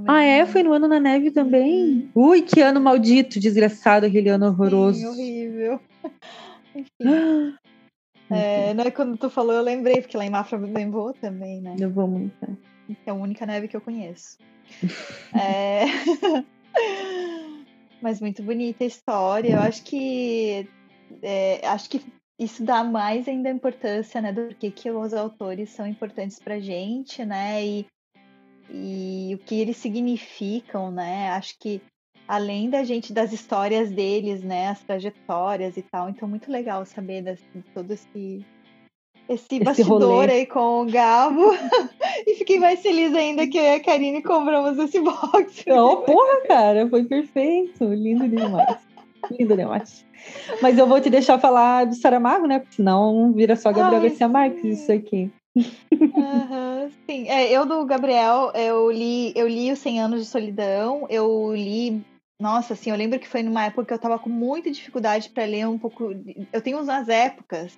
Speaker 2: Ah, é? Foi no ano na neve também? Uhum. Ui, que ano maldito, desgraçado, aquele ano horroroso.
Speaker 1: Sim, horrível. Enfim. é, não é quando tu falou, eu lembrei, porque lá em Mafra nevou também, né?
Speaker 2: Nevou muito.
Speaker 1: É a única neve que eu conheço. é... Mas muito bonita a história. Eu acho que é, acho que isso dá mais ainda importância, né, do que, que os autores são importantes pra gente, né, e, e o que eles significam, né, acho que além da gente, das histórias deles, né, as trajetórias e tal, então muito legal saber de todo esse, esse, esse bastidor rolê. aí com o Gabo, e fiquei mais feliz ainda que eu e a Karine compramos esse box.
Speaker 2: Oh, porra, cara, foi perfeito, lindo demais, lindo demais. Mas eu vou te deixar falar do Saramago, né? Porque senão vira só Gabriel Ai, Garcia Marques isso aqui.
Speaker 1: Uhum, sim, é, eu do Gabriel, eu li, eu li Os 100 Anos de Solidão, eu li nossa, assim, eu lembro que foi numa época que eu tava com muita dificuldade para ler um pouco. Eu tenho umas épocas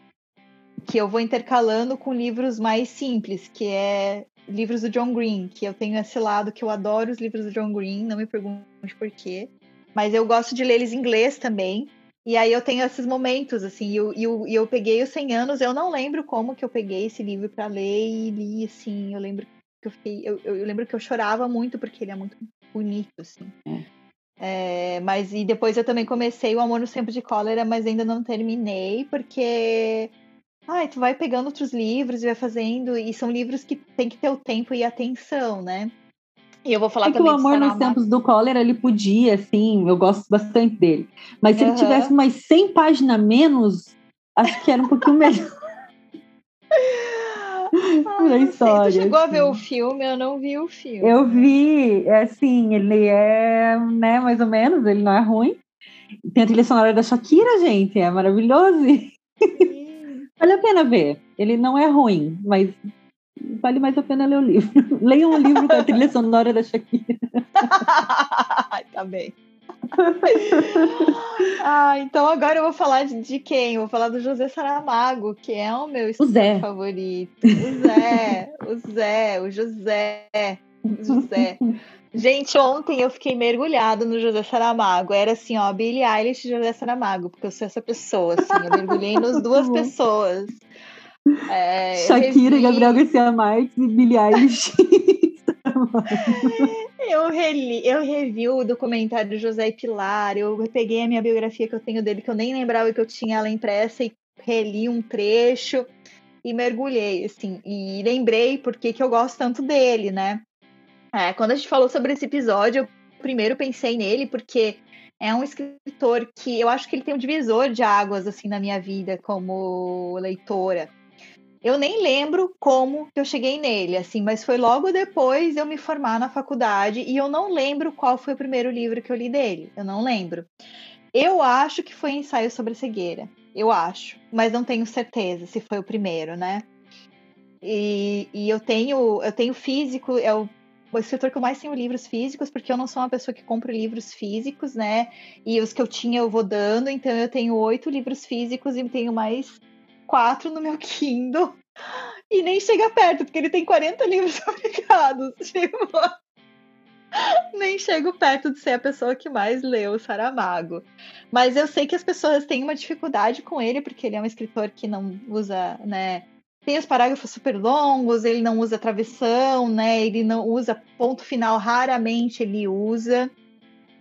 Speaker 1: que eu vou intercalando com livros mais simples, que é livros do John Green, que eu tenho esse lado que eu adoro os livros do John Green, não me pergunte por quê. Mas eu gosto de ler eles em inglês também. E aí eu tenho esses momentos, assim, e eu, eu, eu peguei os 100 anos, eu não lembro como que eu peguei esse livro para ler e li, assim, eu lembro que eu fiquei, eu, eu, lembro que eu chorava muito porque ele é muito bonito, assim. É. É, mas e depois eu também comecei o Amor no Tempo de Cólera, mas ainda não terminei, porque ai, tu vai pegando outros livros e vai fazendo, e são livros que tem que ter o tempo e atenção, né? E eu vou falar é também.
Speaker 2: Que o amor nos tempos do cólera ele podia, assim, eu gosto bastante dele. Mas se uhum. ele tivesse umas 100 páginas menos, acho que era um pouquinho melhor.
Speaker 1: Pra história. Você chegou assim. a ver o assim. filme? Eu não vi o filme.
Speaker 2: Eu vi, é assim, ele é, né, mais ou menos, ele não é ruim. Tem a trilha sonora da Shakira, gente, é maravilhoso. vale a pena ver. Ele não é ruim, mas vale mais a pena ler o livro. Leiam o livro da trilha sonora da Shakira.
Speaker 1: tá bem. ah, então agora eu vou falar de, de, quem? Eu vou falar do José Saramago, que é o meu escritor favorito. O Zé, o Zé, o José, o José. Gente, ontem eu fiquei mergulhado no José Saramago. Era assim, ó, Billie Eilish e José Saramago, porque eu sou essa pessoa, assim. Eu mergulhei nas duas pessoas.
Speaker 2: É, Shakira revi... e Gabriel Garcia Marques e Billie Eilish.
Speaker 1: eu, reli, eu revi o documentário do José Pilar, eu peguei a minha biografia que eu tenho dele, que eu nem lembrava que eu tinha ela impressa, e reli um trecho e mergulhei, assim, e lembrei porque que eu gosto tanto dele, né? É, quando a gente falou sobre esse episódio, eu primeiro pensei nele porque é um escritor que eu acho que ele tem um divisor de águas, assim, na minha vida como leitora. Eu nem lembro como eu cheguei nele, assim, mas foi logo depois eu me formar na faculdade e eu não lembro qual foi o primeiro livro que eu li dele. Eu não lembro. Eu acho que foi Ensaio sobre Cegueira. Eu acho, mas não tenho certeza se foi o primeiro, né? E, e eu tenho eu tenho físico, é o, o escritor que eu mais tenho livros físicos, porque eu não sou uma pessoa que compra livros físicos, né? E os que eu tinha eu vou dando, então eu tenho oito livros físicos e tenho mais quatro no meu Kindle e nem chega perto, porque ele tem 40 livros publicados. Tipo. Nem chego perto de ser a pessoa que mais leu Saramago. Mas eu sei que as pessoas têm uma dificuldade com ele, porque ele é um escritor que não usa, né? Tem os parágrafos super longos, ele não usa travessão, né? Ele não usa ponto final, raramente ele usa.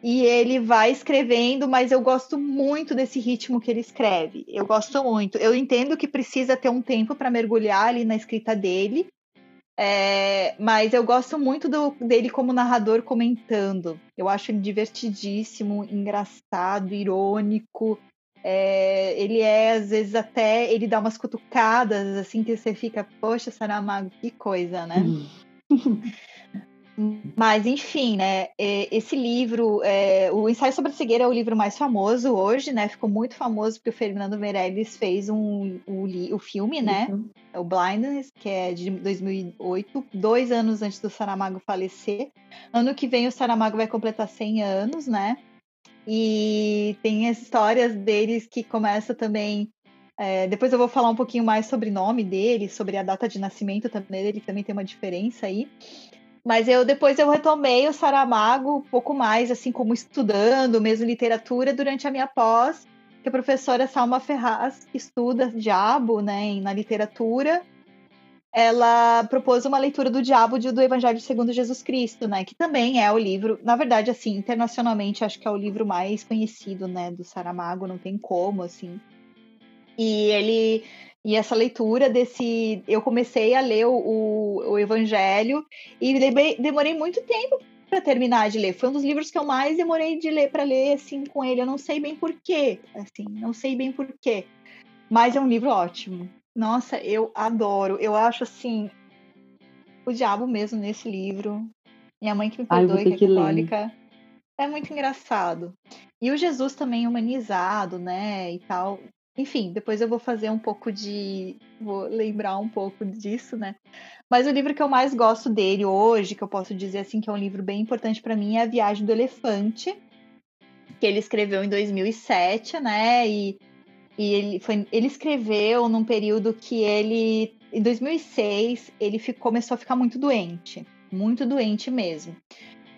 Speaker 1: E ele vai escrevendo, mas eu gosto muito desse ritmo que ele escreve. Eu gosto muito. Eu entendo que precisa ter um tempo para mergulhar ali na escrita dele, é, mas eu gosto muito do, dele como narrador comentando. Eu acho ele divertidíssimo, engraçado, irônico. É, ele é, às vezes, até. Ele dá umas cutucadas, assim, que você fica, poxa, Saramago, que coisa, né? Hum. Mas, enfim, né? Esse livro, é, o Ensaio sobre a Cegueira é o livro mais famoso hoje, né? Ficou muito famoso porque o Fernando Meirelles fez um, o, o filme, né? Uhum. O Blindness, que é de 2008, dois anos antes do Saramago falecer. Ano que vem o Saramago vai completar 100 anos, né? E tem as histórias deles que começa também é, depois eu vou falar um pouquinho mais sobre o nome dele, sobre a data de nascimento também dele, que também tem uma diferença aí. Mas eu depois eu retomei o Saramago um pouco mais, assim, como estudando mesmo literatura durante a minha pós, que a professora Salma Ferraz estuda Diabo, né, na literatura. Ela propôs uma leitura do Diabo do Evangelho segundo Jesus Cristo, né, que também é o livro, na verdade, assim, internacionalmente acho que é o livro mais conhecido, né, do Saramago, não tem como, assim. E ele e essa leitura desse. Eu comecei a ler o, o Evangelho e demorei muito tempo para terminar de ler. Foi um dos livros que eu mais demorei de ler para ler assim com ele. Eu não sei bem porquê, assim, não sei bem porquê. Mas é um livro ótimo. Nossa, eu adoro. Eu acho assim o diabo mesmo nesse livro. Minha mãe que me perdoe, que é católica. É muito engraçado. E o Jesus também humanizado, né, e tal. Enfim, depois eu vou fazer um pouco de. Vou lembrar um pouco disso, né? Mas o livro que eu mais gosto dele hoje, que eu posso dizer assim, que é um livro bem importante para mim, é A Viagem do Elefante, que ele escreveu em 2007, né? E, e ele, foi, ele escreveu num período que ele. Em 2006, ele ficou, começou a ficar muito doente. Muito doente mesmo.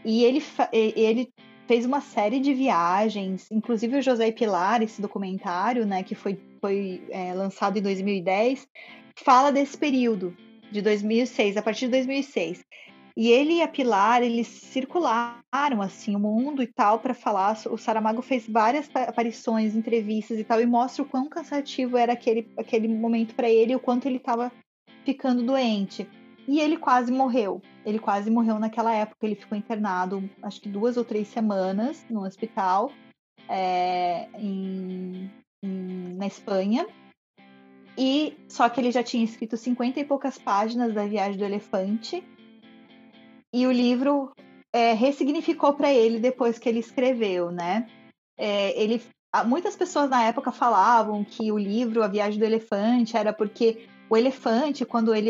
Speaker 1: E ele, ele fez uma série de viagens, inclusive o José Pilar, esse documentário, né, que foi, foi é, lançado em 2010, fala desse período, de 2006, a partir de 2006. E ele e a Pilar, eles circularam assim o mundo e tal para falar. O Saramago fez várias aparições, entrevistas e tal, e mostra o quão cansativo era aquele, aquele momento para ele o quanto ele estava ficando doente. E ele quase morreu. Ele quase morreu naquela época. Ele ficou internado, acho que duas ou três semanas no hospital é, em, em, na Espanha. E só que ele já tinha escrito cinquenta e poucas páginas da Viagem do Elefante. E o livro é, ressignificou para ele depois que ele escreveu, né? É, ele, muitas pessoas na época falavam que o livro A Viagem do Elefante era porque o elefante, quando ele,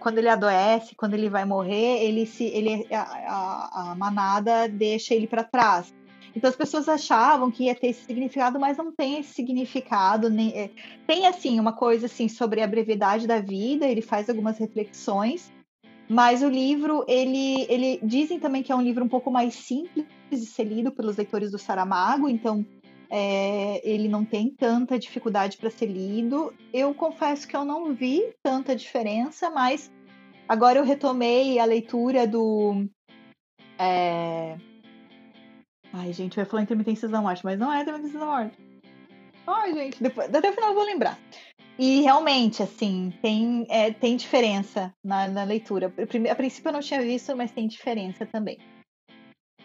Speaker 1: quando ele adoece, quando ele vai morrer, ele se, ele, a, a, a manada deixa ele para trás. Então as pessoas achavam que ia ter esse significado, mas não tem esse significado. Nem, é, tem assim uma coisa assim sobre a brevidade da vida. Ele faz algumas reflexões, mas o livro ele, ele dizem também que é um livro um pouco mais simples de ser lido pelos leitores do Saramago. Então é, ele não tem tanta dificuldade para ser lido. Eu confesso que eu não vi tanta diferença, mas agora eu retomei a leitura do. É... Ai, gente, eu ia falar intermitências da morte, mas não é intermitências da morte. Ai, gente, depois, até o final eu vou lembrar. E realmente, assim, tem, é, tem diferença na, na leitura. A princípio eu não tinha visto, mas tem diferença também.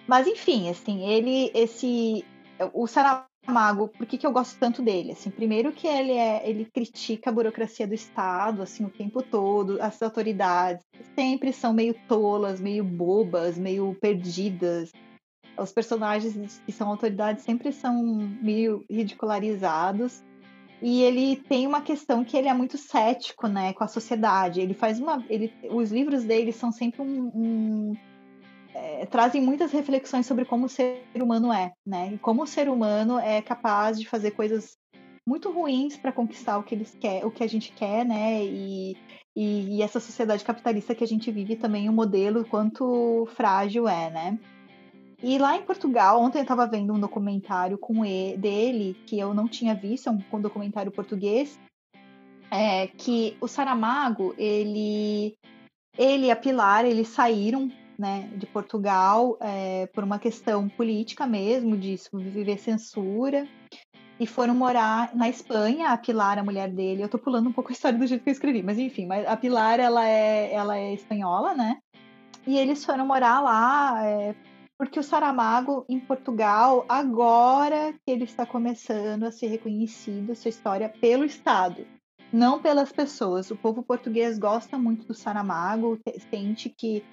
Speaker 1: Mas enfim, assim, ele, esse, o Saramago Mago, por que, que eu gosto tanto dele? Assim, primeiro que ele é, ele critica a burocracia do Estado, assim, o tempo todo, as autoridades sempre são meio tolas, meio bobas, meio perdidas. Os personagens que são autoridades sempre são meio ridicularizados. E ele tem uma questão que ele é muito cético, né, com a sociedade. Ele faz uma, ele, os livros dele são sempre um, um é, trazem muitas reflexões sobre como o ser humano é, né? E como o ser humano é capaz de fazer coisas muito ruins para conquistar o que eles quer, o que a gente quer, né? E, e, e, essa sociedade capitalista que a gente vive também, o um modelo quanto frágil é, né? E lá em Portugal, ontem eu estava vendo um documentário com ele, dele, que eu não tinha visto, é um, um documentário português, é, que o Saramago, ele, ele e a Pilar, eles saíram né, de Portugal é, por uma questão política mesmo, de viver censura, e foram morar na Espanha. A Pilar, a mulher dele, eu tô pulando um pouco a história do jeito que eu escrevi, mas enfim, mas a Pilar ela é, ela é espanhola, né? E eles foram morar lá é, porque o Saramago em Portugal, agora que ele está começando a ser reconhecido, sua história pelo Estado, não pelas pessoas. O povo português gosta muito do Saramago, sente que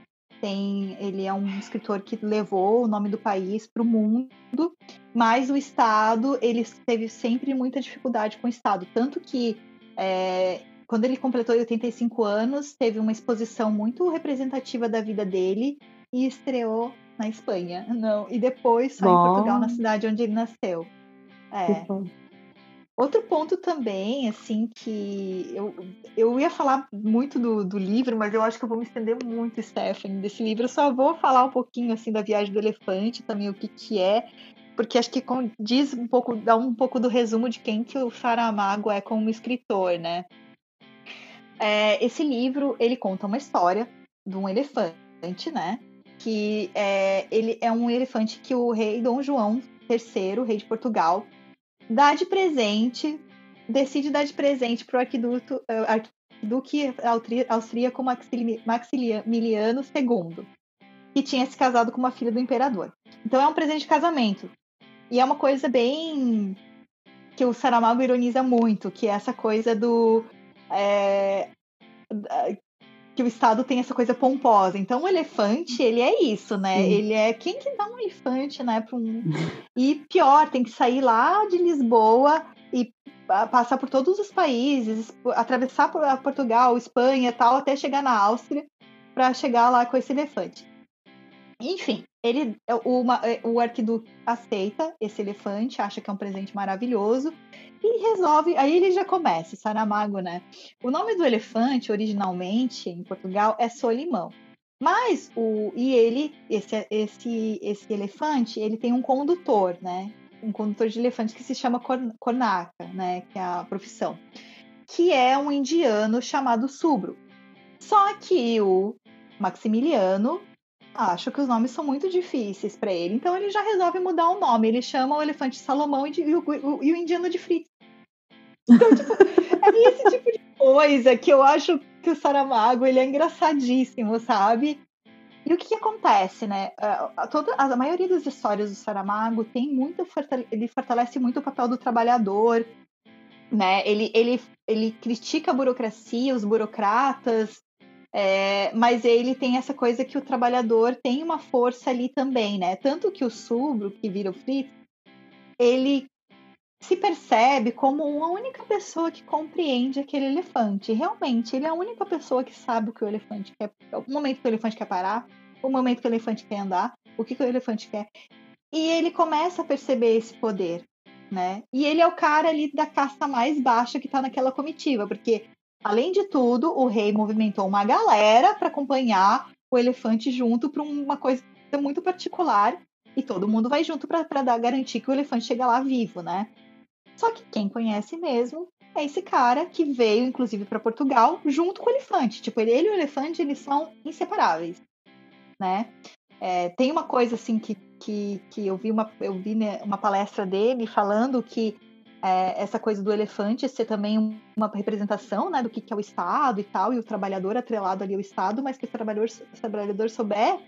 Speaker 1: tem, ele é um escritor que levou o nome do país para o mundo, mas o Estado, ele teve sempre muita dificuldade com o Estado, tanto que é, quando ele completou 85 anos, teve uma exposição muito representativa da vida dele e estreou na Espanha, não, e depois só Bom. em Portugal, na cidade onde ele nasceu. É. Outro ponto também, assim, que eu, eu ia falar muito do, do livro, mas eu acho que eu vou me estender muito, Stephanie, desse livro. Eu só vou falar um pouquinho, assim, da Viagem do Elefante, também o que que é, porque acho que diz um pouco, dá um pouco do resumo de quem que o Saramago é como escritor, né? É, esse livro, ele conta uma história de um elefante, né? Que é, ele é um elefante que o rei Dom João III, rei de Portugal, dá de presente, decide dar de presente para o arquiduque, uh, arquiduque austríaco Maximiliano II, que tinha se casado com uma filha do imperador. Então é um presente de casamento. E é uma coisa bem que o Saramago ironiza muito, que é essa coisa do é, que o Estado tem essa coisa pomposa. Então, o elefante, ele é isso, né? Sim. Ele é quem que dá um elefante, né? Para um... E pior, tem que sair lá de Lisboa e passar por todos os países, atravessar por Portugal, Espanha, tal, até chegar na Áustria para chegar lá com esse elefante. Enfim, ele, o, o arquiduque aceita esse elefante, acha que é um presente maravilhoso e resolve. Aí ele já começa, Saramago, né? O nome do elefante, originalmente, em Portugal, é Solimão. Mas o. E ele, esse, esse, esse elefante, ele tem um condutor, né? Um condutor de elefante que se chama Cornaca, né? Que é a profissão. Que é um indiano chamado Subro. Só que o Maximiliano acha que os nomes são muito difíceis para ele, então ele já resolve mudar o nome. Ele chama o elefante Salomão e, de, e, o, e o indiano de Fritz. Então, tipo, é esse tipo de coisa que eu acho que o Saramago ele é engraçadíssimo, sabe? E o que, que acontece, né? A, toda, a maioria das histórias do Saramago tem muito ele fortalece muito o papel do trabalhador, né? Ele, ele, ele critica a burocracia, os burocratas, é, mas ele tem essa coisa que o trabalhador tem uma força ali também, né? Tanto que o Subro, que vira o Fritz, ele se percebe como a única pessoa que compreende aquele elefante. Realmente, ele é a única pessoa que sabe o que o elefante quer, o momento que o elefante quer parar, o momento que o elefante quer andar, o que, que o elefante quer. E ele começa a perceber esse poder, né? E ele é o cara ali da casta mais baixa que tá naquela comitiva, porque além de tudo, o rei movimentou uma galera para acompanhar o elefante junto para uma coisa muito particular e todo mundo vai junto para dar garantir que o elefante chega lá vivo, né? Só que quem conhece mesmo é esse cara que veio, inclusive, para Portugal junto com o elefante. Tipo, ele, ele e o elefante, eles são inseparáveis, né? É, tem uma coisa, assim, que, que, que eu vi, uma, eu vi né, uma palestra dele falando que é, essa coisa do elefante ser também uma representação, né, do que, que é o Estado e tal, e o trabalhador atrelado ali ao Estado, mas que o trabalhador, o trabalhador souber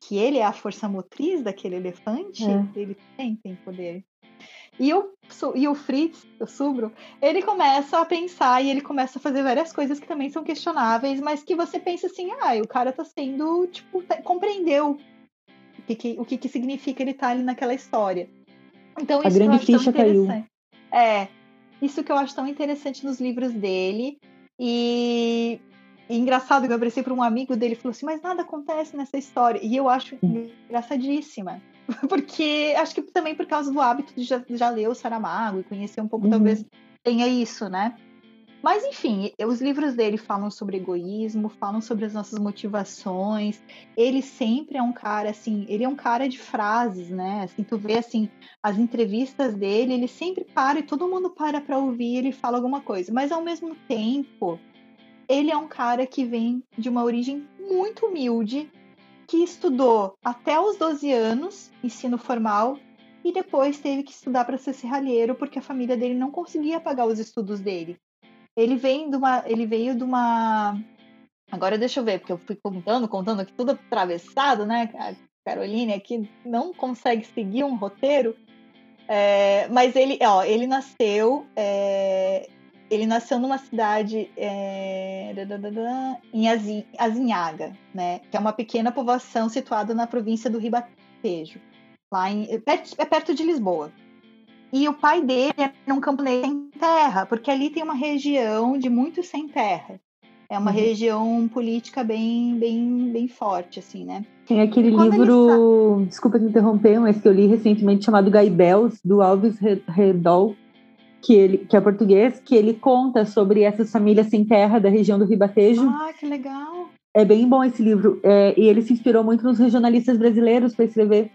Speaker 1: que ele é a força motriz daquele elefante, é. ele tem, tem poder. E o, e o Fritz, o Subro, ele começa a pensar e ele começa a fazer várias coisas que também são questionáveis, mas que você pensa assim, ah, o cara tá sendo, tipo, tá, compreendeu o que, que, o que, que significa ele estar tá ali naquela história. Então,
Speaker 2: a grande ficha caiu.
Speaker 1: É, isso que eu acho tão interessante nos livros dele. E, e engraçado, eu abracei para um amigo dele e falou assim, mas nada acontece nessa história. E eu acho engraçadíssima. Porque acho que também por causa do hábito de já, já ler o Saramago e conhecer um pouco, uhum. talvez tenha isso, né? Mas, enfim, os livros dele falam sobre egoísmo, falam sobre as nossas motivações. Ele sempre é um cara, assim, ele é um cara de frases, né? Assim, tu vê, assim, as entrevistas dele, ele sempre para e todo mundo para para ouvir, ele fala alguma coisa. Mas, ao mesmo tempo, ele é um cara que vem de uma origem muito humilde, que estudou até os 12 anos, ensino formal, e depois teve que estudar para ser serralheiro porque a família dele não conseguia pagar os estudos dele. Ele vem de uma, ele veio de uma Agora deixa eu ver, porque eu fui contando, contando aqui tudo atravessado, né? A Caroline aqui não consegue seguir um roteiro. É, mas ele, ó, ele nasceu é, ele nasceu numa cidade é, em Azinhaga, né, que é uma pequena povoação situada na província do Ribatejo, lá em, é, é perto de Lisboa. E o pai dele era um camponês sem terra, porque ali tem uma região de muito sem terra. É uma uhum. região política bem, bem, bem forte, assim, né?
Speaker 2: Tem aquele livro, desculpa te interromper, mas que eu li recentemente chamado Gaibels, do Alves Redol, que ele que é português, que ele conta sobre essas famílias sem terra da região do Ribatejo.
Speaker 1: Ah, que legal!
Speaker 2: É bem bom esse livro. É, e ele se inspirou muito nos regionalistas brasileiros para escrever.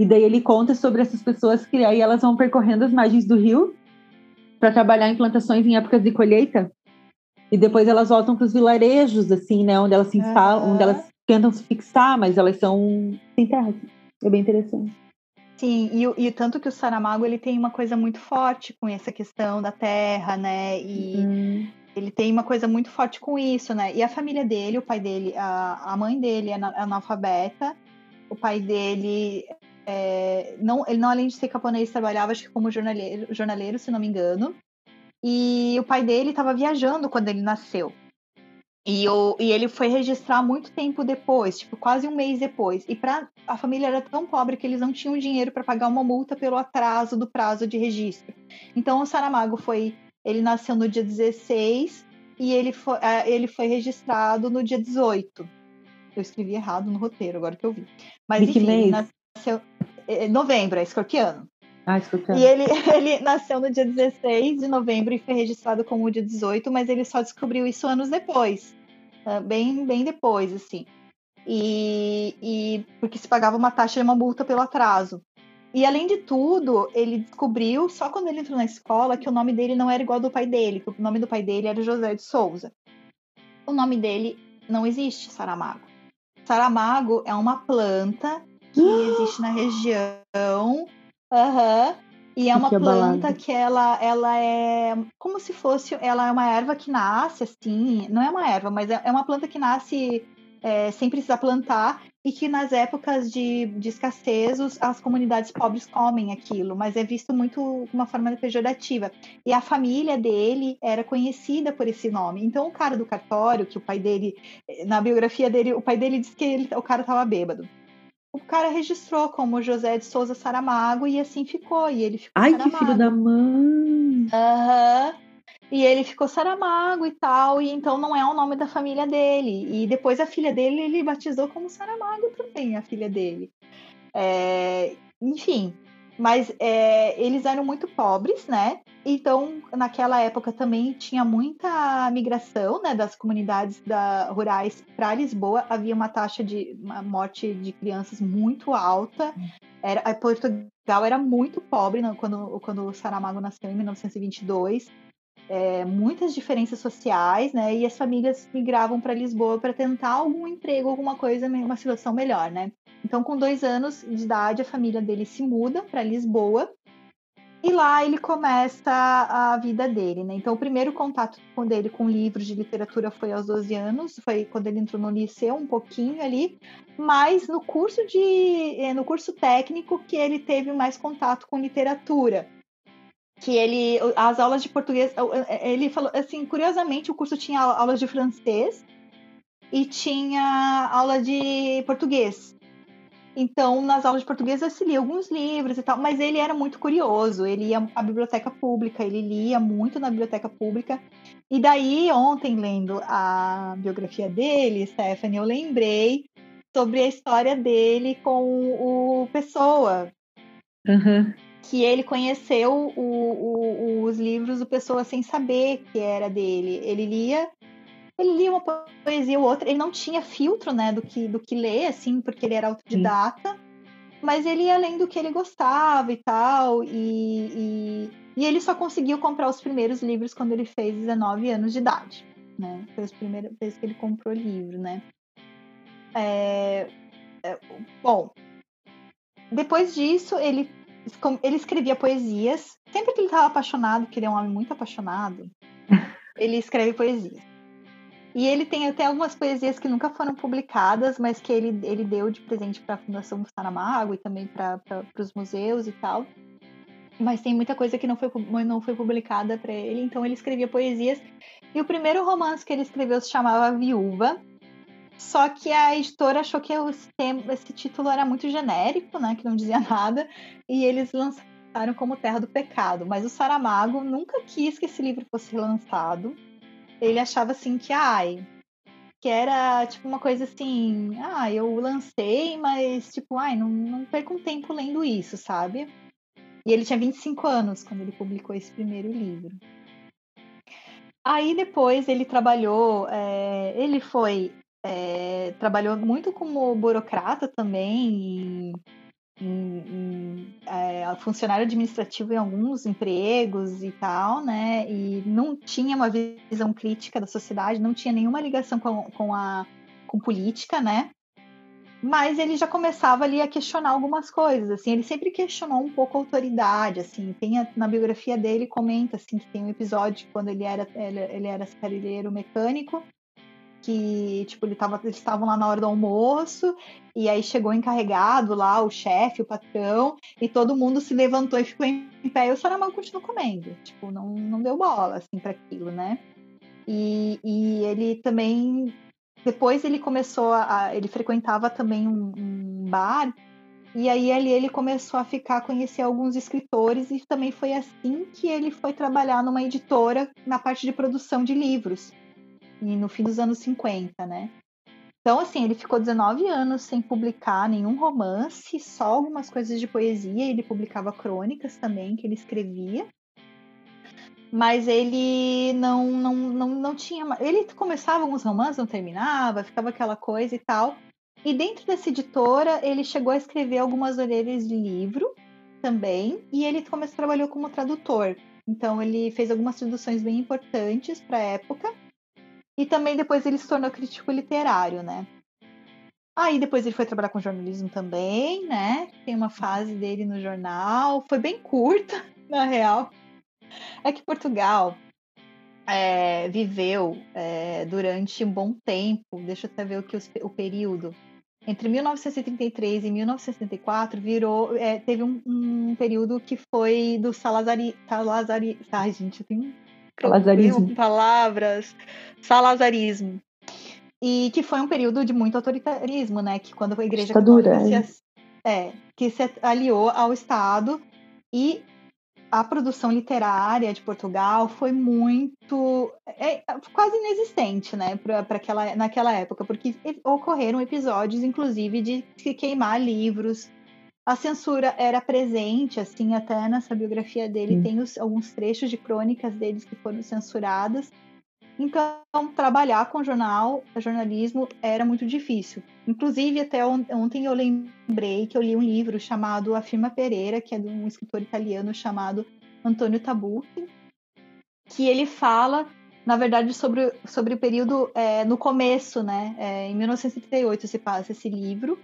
Speaker 2: E daí ele conta sobre essas pessoas que aí elas vão percorrendo as margens do rio para trabalhar em plantações em épocas de colheita. E depois elas voltam para os vilarejos, assim, né? Onde elas se instalam, uhum. onde elas tentam se fixar, mas elas são sem terra. É bem interessante.
Speaker 1: Sim, e, e tanto que o Saramago ele tem uma coisa muito forte com essa questão da terra, né? E uhum. ele tem uma coisa muito forte com isso, né? E a família dele, o pai dele, a, a mãe dele é analfabeta, o pai dele é, não, ele não além de ser camponês trabalhava acho que como jornaleiro, jornaleiro, se não me engano. E o pai dele estava viajando quando ele nasceu. E, e ele foi registrar muito tempo depois, tipo, quase um mês depois. E pra, a família era tão pobre que eles não tinham dinheiro para pagar uma multa pelo atraso do prazo de registro. Então o Saramago foi. Ele nasceu no dia 16 e ele foi, é, ele foi registrado no dia 18. Eu escrevi errado no roteiro, agora que eu vi. Mas enfim, ele nasceu. É, é, novembro, é escorpiano.
Speaker 2: Ah, escorpiano.
Speaker 1: E ele, ele nasceu no dia 16 de novembro e foi registrado como o dia 18, mas ele só descobriu isso anos depois. Ah, bem, bem depois, assim. E, e porque se pagava uma taxa e uma multa pelo atraso. E além de tudo, ele descobriu, só quando ele entrou na escola, que o nome dele não era igual ao do pai dele, que o nome do pai dele era José de Souza. O nome dele não existe, Saramago. Saramago é uma planta que existe na região. Uhum, e é uma planta que ela, ela é como se fosse, ela é uma erva que nasce assim, não é uma erva, mas é, é uma planta que nasce é, sem precisar plantar e que nas épocas de, de escassez as comunidades pobres comem aquilo, mas é visto muito de uma forma pejorativa. E a família dele era conhecida por esse nome. Então o cara do cartório, que o pai dele, na biografia dele, o pai dele disse que ele, o cara estava bêbado o cara registrou como José de Souza Saramago e assim ficou. E ele ficou
Speaker 2: Ai, Saramago. que filho da mãe!
Speaker 1: Aham. Uhum. E ele ficou Saramago e tal, e então não é o nome da família dele. E depois a filha dele ele batizou como Saramago também, a filha dele. É, enfim, mas é, eles eram muito pobres, né? Então, naquela época também tinha muita migração né, das comunidades da, rurais para Lisboa. Havia uma taxa de uma morte de crianças muito alta. Era, Portugal era muito pobre né, quando, quando o Saramago nasceu, em 1922. É, muitas diferenças sociais, né? E as famílias migravam para Lisboa para tentar algum emprego, alguma coisa, uma situação melhor, né? Então, com dois anos de idade, a família dele se muda para Lisboa e lá ele começa a vida dele, né? Então, o primeiro contato com dele com livros de literatura foi aos 12 anos, foi quando ele entrou no liceu, um pouquinho ali, mas no curso de eh, no curso técnico que ele teve mais contato com literatura. Que ele as aulas de português, eh, ele falou assim, curiosamente, o curso tinha aulas de francês e tinha aula de português. Então, nas aulas de português, eu lia alguns livros e tal, mas ele era muito curioso. Ele ia à biblioteca pública, ele lia muito na biblioteca pública. E daí, ontem, lendo a biografia dele, Stephanie, eu lembrei sobre a história dele com o Pessoa.
Speaker 2: Uhum.
Speaker 1: que ele conheceu o, o, os livros do Pessoa sem saber que era dele. Ele lia ele lia uma poesia ou outra, ele não tinha filtro, né, do que, do que ler, assim, porque ele era autodidata, Sim. mas ele ia além do que ele gostava e tal, e, e, e, ele só conseguiu comprar os primeiros livros quando ele fez 19 anos de idade, né, foi a primeira vez que ele comprou livro, né. É, é, bom, depois disso, ele, ele escrevia poesias, sempre que ele estava apaixonado, que ele é um homem muito apaixonado, ele escreve poesias. E ele tem até algumas poesias que nunca foram publicadas, mas que ele, ele deu de presente para a Fundação Saramago e também para os museus e tal. Mas tem muita coisa que não foi, não foi publicada para ele, então ele escrevia poesias. E o primeiro romance que ele escreveu se chamava Viúva. Só que a editora achou que esse título era muito genérico, né, que não dizia nada, e eles lançaram como Terra do Pecado. Mas o Saramago nunca quis que esse livro fosse lançado ele achava assim que, ai, que era tipo uma coisa assim, ah, eu lancei, mas tipo, ai, não, não perco um tempo lendo isso, sabe? E ele tinha 25 anos quando ele publicou esse primeiro livro. Aí depois ele trabalhou, é, ele foi, é, trabalhou muito como burocrata também, em, em é, funcionário administrativo em alguns empregos e tal, né? E não tinha uma visão crítica da sociedade, não tinha nenhuma ligação com, com a com política, né? Mas ele já começava ali a questionar algumas coisas, assim, ele sempre questionou um pouco a autoridade, assim, tem a, na biografia dele comenta assim que tem um episódio quando ele era ele, ele era carreiro mecânico que, tipo, ele tava, eles estavam lá na hora do almoço, e aí chegou encarregado lá, o chefe, o patrão, e todo mundo se levantou e ficou em pé, e o Saramago continuou comendo. Tipo, não, não deu bola, assim, para aquilo, né? E, e ele também, depois ele começou a, ele frequentava também um, um bar, e aí ali ele começou a ficar a conhecer alguns escritores e também foi assim que ele foi trabalhar numa editora na parte de produção de livros no fim dos anos 50, né? Então, assim, ele ficou 19 anos sem publicar nenhum romance, só algumas coisas de poesia. Ele publicava crônicas também, que ele escrevia. Mas ele não, não, não, não tinha. Ele começava alguns romances, não terminava, ficava aquela coisa e tal. E dentro dessa editora, ele chegou a escrever algumas orelhas de livro também. E ele começou, trabalhou como tradutor. Então, ele fez algumas traduções bem importantes para a época. E também depois ele se tornou crítico literário, né? Aí depois ele foi trabalhar com jornalismo também, né? Tem uma fase dele no jornal, foi bem curta, na real. É que Portugal é, viveu é, durante um bom tempo, deixa eu até ver o que o período. Entre 1933 e 1974 virou, é, teve um, um, período que foi do Salazari, Salazari, ai gente, eu tenho
Speaker 2: Salazarismo.
Speaker 1: palavras, salazarismo. E que foi um período de muito autoritarismo, né? Que quando a igreja
Speaker 2: Ditadura,
Speaker 1: católica se, é, que se aliou ao Estado e a produção literária de Portugal foi muito é, quase inexistente, né, para aquela naquela época, porque ocorreram episódios, inclusive, de se queimar livros, a censura era presente, assim, até nessa biografia dele tem os, alguns trechos de crônicas deles que foram censuradas. Então, trabalhar com jornal, jornalismo era muito difícil. Inclusive, até ontem eu lembrei que eu li um livro chamado A Firma Pereira, que é de um escritor italiano chamado Antônio Tabucchi, que ele fala, na verdade, sobre, sobre o período é, no começo, né? É, em 1978 se passa esse livro,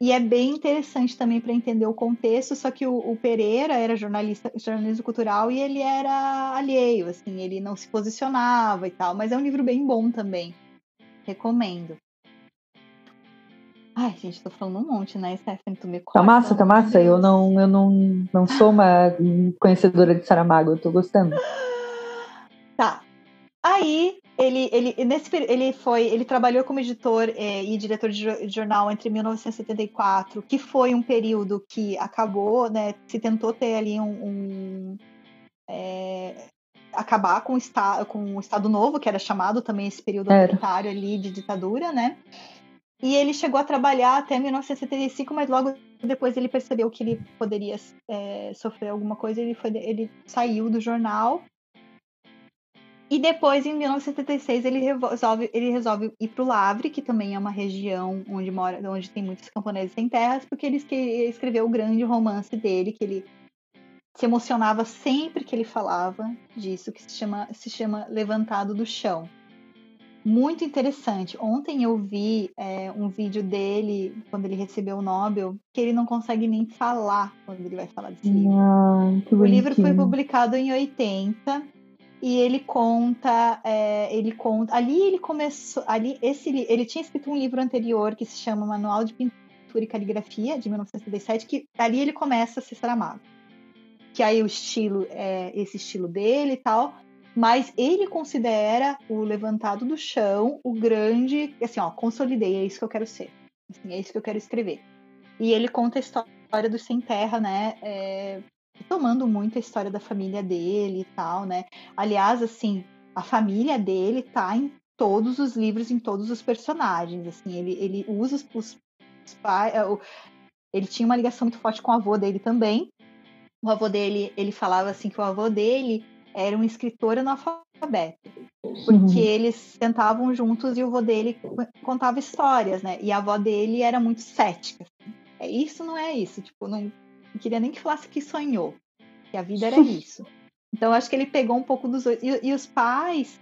Speaker 1: e é bem interessante também para entender o contexto, só que o, o, Pereira era jornalista, jornalista cultural e ele era alheio, assim, ele não se posicionava e tal, mas é um livro bem bom também. Recomendo. Ai, gente, tô falando um monte, né, Stephanie? Tu me
Speaker 2: Tá massa, tá massa. Eu não, eu não, não sou uma conhecedora de Saramago, eu tô gostando.
Speaker 1: Tá. Aí, ele, ele, nesse, ele foi, ele trabalhou como editor é, e diretor de jornal entre 1974, que foi um período que acabou, né? Se tentou ter ali um, um é, acabar com o, estado, com o Estado Novo, que era chamado também esse período autoritário ali de ditadura, né? E ele chegou a trabalhar até 1975, mas logo depois ele percebeu que ele poderia é, sofrer alguma coisa, ele, foi, ele saiu do jornal. E depois, em 1976, ele resolve, ele resolve ir para o Lavre, que também é uma região onde mora, onde tem muitos camponeses sem terras, porque ele escreveu o grande romance dele, que ele se emocionava sempre que ele falava disso, que se chama, se chama Levantado do Chão muito interessante. Ontem eu vi é, um vídeo dele, quando ele recebeu o Nobel, que ele não consegue nem falar quando ele vai falar desse livro. Ah, o livro foi publicado em 80 e ele conta, é, ele conta. Ali ele começou, ali esse, ele tinha escrito um livro anterior que se chama Manual de Pintura e Caligrafia de 1977, que ali ele começa a ser Saramago. Que aí o estilo é esse estilo dele e tal mas ele considera o levantado do chão o grande, assim, ó, consolidei, é isso que eu quero ser, assim, é isso que eu quero escrever. E ele conta a história do Sem Terra, né, é, tomando muito a história da família dele e tal, né. Aliás, assim, a família dele tá em todos os livros, em todos os personagens, assim, ele, ele usa os, os pais, é, ele tinha uma ligação muito forte com o avô dele também. O avô dele, ele falava assim que o avô dele era um escritor analfabeto. Porque uhum. eles sentavam juntos e o avô dele contava histórias, né? E a avó dele era muito cética. Assim. É isso, não é isso. Tipo, não, não queria nem que falasse que sonhou. Que a vida era isso. Então, acho que ele pegou um pouco dos dois. E, e os pais,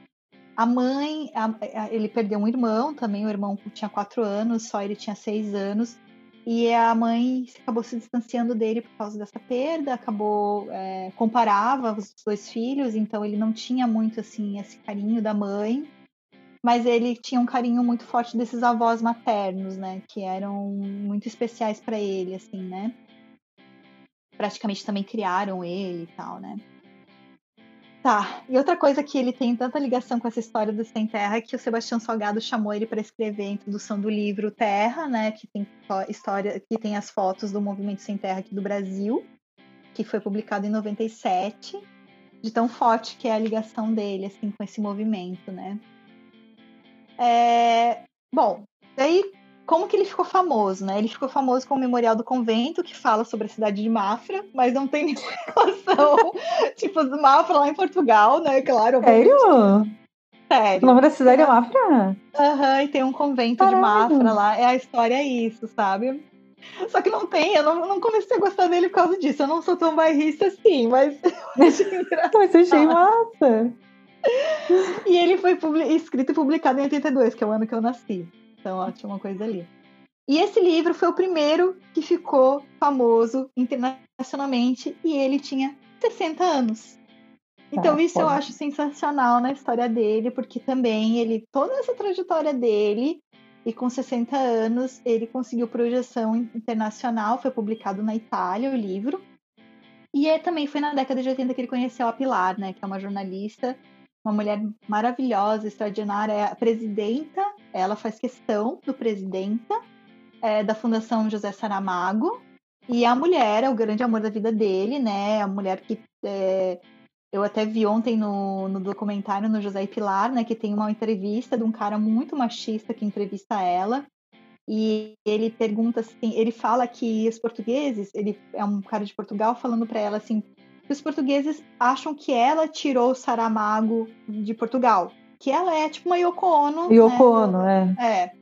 Speaker 1: a mãe, a, a, ele perdeu um irmão também. O irmão tinha quatro anos, só ele tinha seis anos. E a mãe acabou se distanciando dele por causa dessa perda, acabou é, comparava os dois filhos, então ele não tinha muito assim esse carinho da mãe, mas ele tinha um carinho muito forte desses avós maternos, né, que eram muito especiais para ele, assim, né? Praticamente também criaram ele e tal, né? Tá. E outra coisa que ele tem tanta ligação com essa história do Sem Terra é que o Sebastião Salgado chamou ele para escrever a introdução do livro Terra, né? Que tem história, que tem as fotos do movimento Sem Terra aqui do Brasil, que foi publicado em 97, de tão forte que é a ligação dele assim com esse movimento, né? É, bom, daí como que ele ficou famoso, né? Ele ficou famoso com o Memorial do Convento, que fala sobre a cidade de Mafra, mas não tem nenhuma relação, tipo, Mafra lá em Portugal, né? Claro.
Speaker 2: Sério?
Speaker 1: Sério.
Speaker 2: O nome da cidade é Mafra?
Speaker 1: Aham, uhum, e tem um convento Caralho. de Mafra lá. É a história é isso, sabe? Só que não tem, eu não, não, comecei a gostar dele por causa disso. Eu não sou tão bairrista assim, mas eu achei engraçado.
Speaker 2: Mas eu achei massa.
Speaker 1: E ele foi escrito e publicado em 82, que é o ano que eu nasci. Então, ó, tinha uma coisa ali. E esse livro foi o primeiro que ficou famoso internacionalmente e ele tinha 60 anos. Então, isso eu acho sensacional na história dele, porque também ele, toda essa trajetória dele, e com 60 anos, ele conseguiu projeção internacional, foi publicado na Itália o livro. E é, também foi na década de 80 que ele conheceu a Pilar, né, que é uma jornalista uma mulher maravilhosa, extraordinária, é a presidenta, ela faz questão do presidenta é, da Fundação José Saramago, e a mulher é o grande amor da vida dele, né? A mulher que é, eu até vi ontem no, no documentário no José Pilar, né? Que tem uma entrevista de um cara muito machista que entrevista ela. E ele pergunta assim, ele fala que os portugueses, ele é um cara de Portugal falando para ela assim, que os portugueses acham que ela tirou o Saramago de Portugal. Que ela é tipo uma Yoko Ono.
Speaker 2: Yoko né? Ono, é.
Speaker 1: É.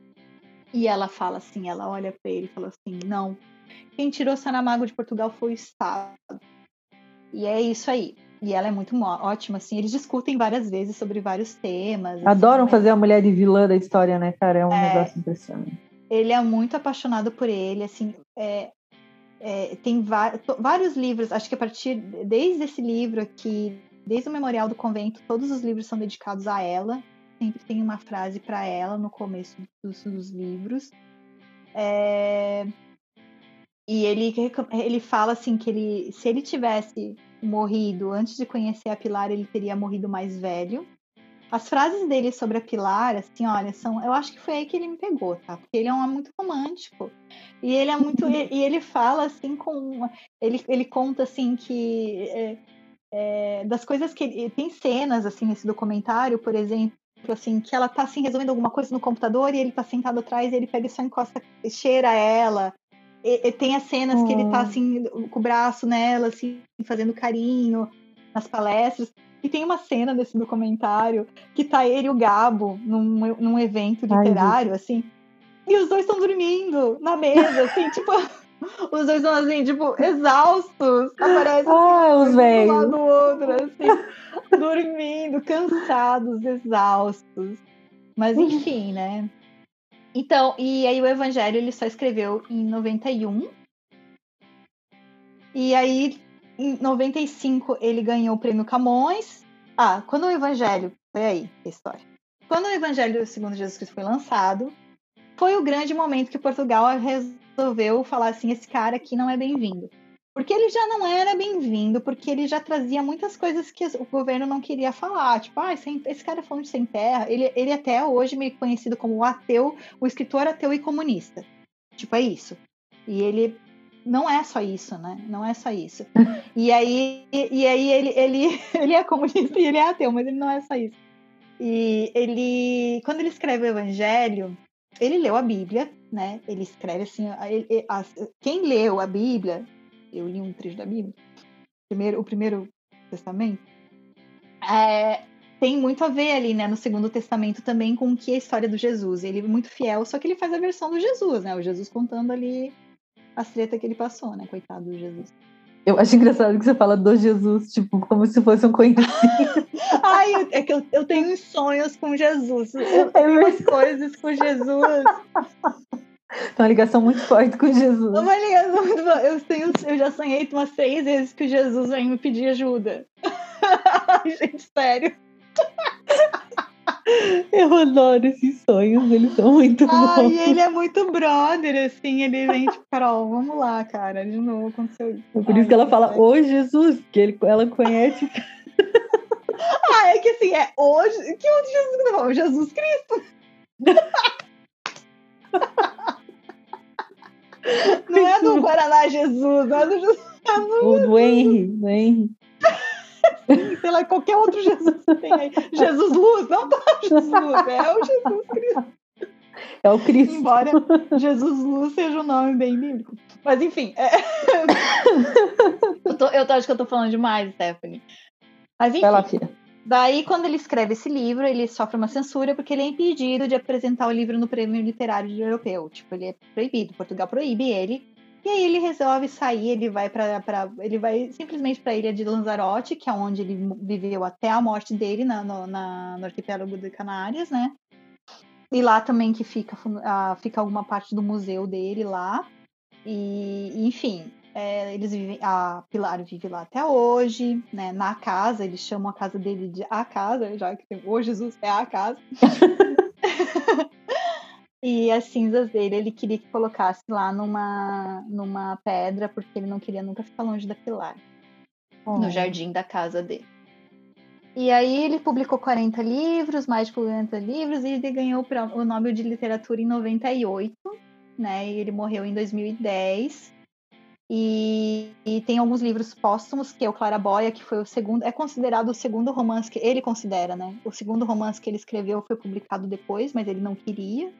Speaker 1: E ela fala assim, ela olha para ele e fala assim, não, quem tirou Saramago de Portugal foi o Estado. E é isso aí. E ela é muito ótima, assim. Eles discutem várias vezes sobre vários temas. Assim,
Speaker 2: Adoram fazer a mulher de vilã da história, né, cara? É um é, negócio impressionante.
Speaker 1: Ele é muito apaixonado por ele, assim. É, é, tem vários livros, acho que a partir desde esse livro aqui, desde o Memorial do Convento, todos os livros são dedicados a ela. Sempre tem uma frase para ela no começo dos, dos livros. É, e ele, ele fala assim que ele, se ele tivesse morrido antes de conhecer a Pilar, ele teria morrido mais velho. As frases dele sobre a Pilar, assim, olha, são. Eu acho que foi aí que ele me pegou, tá? Porque ele é um homem muito romântico. E ele é muito. e ele fala assim com. Ele, ele conta assim que. É, é, das coisas que ele. Tem cenas, assim, nesse documentário, por exemplo, assim, que ela tá assim resolvendo alguma coisa no computador e ele tá sentado atrás e ele pega e só encosta, cheira ela. E, e tem as cenas que ele tá assim, com o braço nela, assim, fazendo carinho nas palestras. E tem uma cena desse documentário que tá ele e o Gabo num, num evento literário, Ai, assim, e os dois estão dormindo na mesa, assim, tipo. Os dois estão assim, tipo, exaustos. Aparece
Speaker 2: ah,
Speaker 1: assim,
Speaker 2: os
Speaker 1: um lado do outro, assim, dormindo, cansados, exaustos. Mas enfim, né? Então, e aí o Evangelho ele só escreveu em 91. E aí, em 95, ele ganhou o prêmio Camões. Ah, quando o Evangelho. Foi aí a história. Quando o Evangelho segundo Jesus Cristo foi lançado, foi o grande momento que Portugal resolveu falar assim: esse cara aqui não é bem-vindo. Porque ele já não era bem-vindo, porque ele já trazia muitas coisas que o governo não queria falar. Tipo, ah, esse cara é fonte sem terra. Ele, ele até hoje meio conhecido como o ateu, o escritor ateu e comunista. Tipo, é isso. E ele não é só isso, né? Não é só isso. E aí, e aí ele, ele, ele é comunista e ele é ateu, mas ele não é só isso. E ele, quando ele escreve o Evangelho, ele leu a Bíblia, né? Ele escreve assim, ele, a, quem leu a Bíblia, eu li um trecho da Bíblia, primeiro, o primeiro testamento, é, tem muito a ver ali, né, no Segundo Testamento também com o que é a história do Jesus. Ele é muito fiel, só que ele faz a versão do Jesus, né? O Jesus contando ali as tretas que ele passou, né? Coitado do Jesus.
Speaker 2: Eu acho engraçado que você fala do Jesus, tipo, como se fosse um conhecido.
Speaker 1: Ai, é que eu, eu tenho sonhos com Jesus. Eu tenho umas coisas com Jesus.
Speaker 2: Tem uma ligação muito forte com Jesus.
Speaker 1: Uma ligação muito forte. Eu, tenho, eu já sonhei umas três vezes que Jesus vem me pedir ajuda. Gente, sério.
Speaker 2: Eu adoro esses sonhos, eles são muito
Speaker 1: Ai,
Speaker 2: bons.
Speaker 1: ele é muito brother, assim, ele vem tipo, Carol, vamos lá, cara, de novo aconteceu isso.
Speaker 2: É por Ai, isso que ela fala, ô Jesus, que ele, ela conhece.
Speaker 1: ah, é que assim, é hoje. Que outro Jesus que não Jesus Cristo. não é do Guaraná Jesus, não é do Jesus.
Speaker 2: O do Henry, do Henry.
Speaker 1: Sei lá, qualquer outro Jesus que tem aí. Jesus Luz, não tá Jesus Luz, é o Jesus Cristo.
Speaker 2: É o Cristo.
Speaker 1: Embora Jesus Luz seja um nome bem bíblico. Mas enfim. É... eu, tô, eu tô, acho que eu tô falando demais, Stephanie. Mas enfim.
Speaker 2: Lá, filha.
Speaker 1: Daí, quando ele escreve esse livro, ele sofre uma censura porque ele é impedido de apresentar o livro no prêmio literário europeu. Tipo, ele é proibido. Portugal proíbe ele e aí ele resolve sair, ele vai para ele vai simplesmente para a ilha de Lanzarote, que é onde ele viveu até a morte dele na, no, na, no arquipélago de Canárias, né? E lá também que fica, uh, fica alguma parte do museu dele lá. E, enfim, é, eles vivem, a Pilar vive lá até hoje, né? Na casa, eles chamam a casa dele de a casa, já que tem, o Jesus é a casa. E as cinzas dele, ele queria que colocasse lá numa, numa pedra, porque ele não queria nunca ficar longe da Pilar. Oh. No jardim da casa dele. E aí ele publicou 40 livros, mais de 40 livros, e ele ganhou o Nobel de Literatura em 98, né? E ele morreu em 2010. E, e, tem alguns livros póstumos, que é o Claraboia, que foi o segundo, é considerado o segundo romance que ele considera, né? O segundo romance que ele escreveu foi publicado depois, mas ele não queria.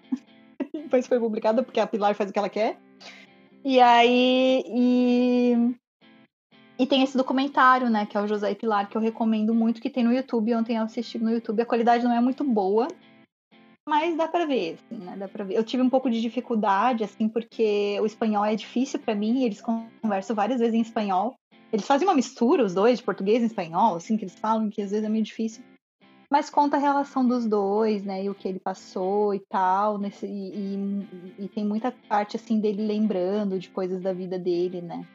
Speaker 1: depois foi publicada, porque a Pilar faz o que ela quer. E aí. E, e tem esse documentário, né, que é o José e Pilar, que eu recomendo muito, que tem no YouTube. Ontem eu assisti no YouTube. A qualidade não é muito boa, mas dá pra ver, assim, né? Dá pra ver. Eu tive um pouco de dificuldade, assim, porque o espanhol é difícil para mim, eles conversam várias vezes em espanhol. Eles fazem uma mistura, os dois, de português e espanhol, assim, que eles falam, que às vezes é meio difícil mas conta a relação dos dois, né? E o que ele passou e tal, nesse, e, e, e, tem muita parte assim dele lembrando de coisas da vida dele, né?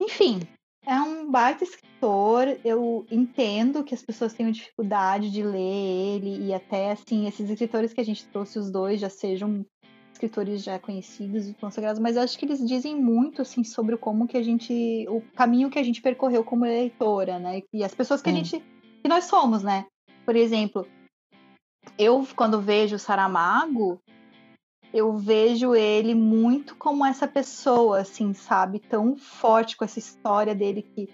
Speaker 1: Enfim, é um baita escritor. Eu entendo que as pessoas tenham dificuldade de ler ele, e até assim, esses escritores que a gente trouxe, os dois, já sejam escritores já conhecidos e consagrados, mas eu acho que eles dizem muito assim sobre como que a gente, o caminho que a gente percorreu como leitora, né? E as pessoas que é. a gente que nós somos, né? Por exemplo, eu quando vejo o Saramago, eu vejo ele muito como essa pessoa, assim, sabe? Tão forte com essa história dele que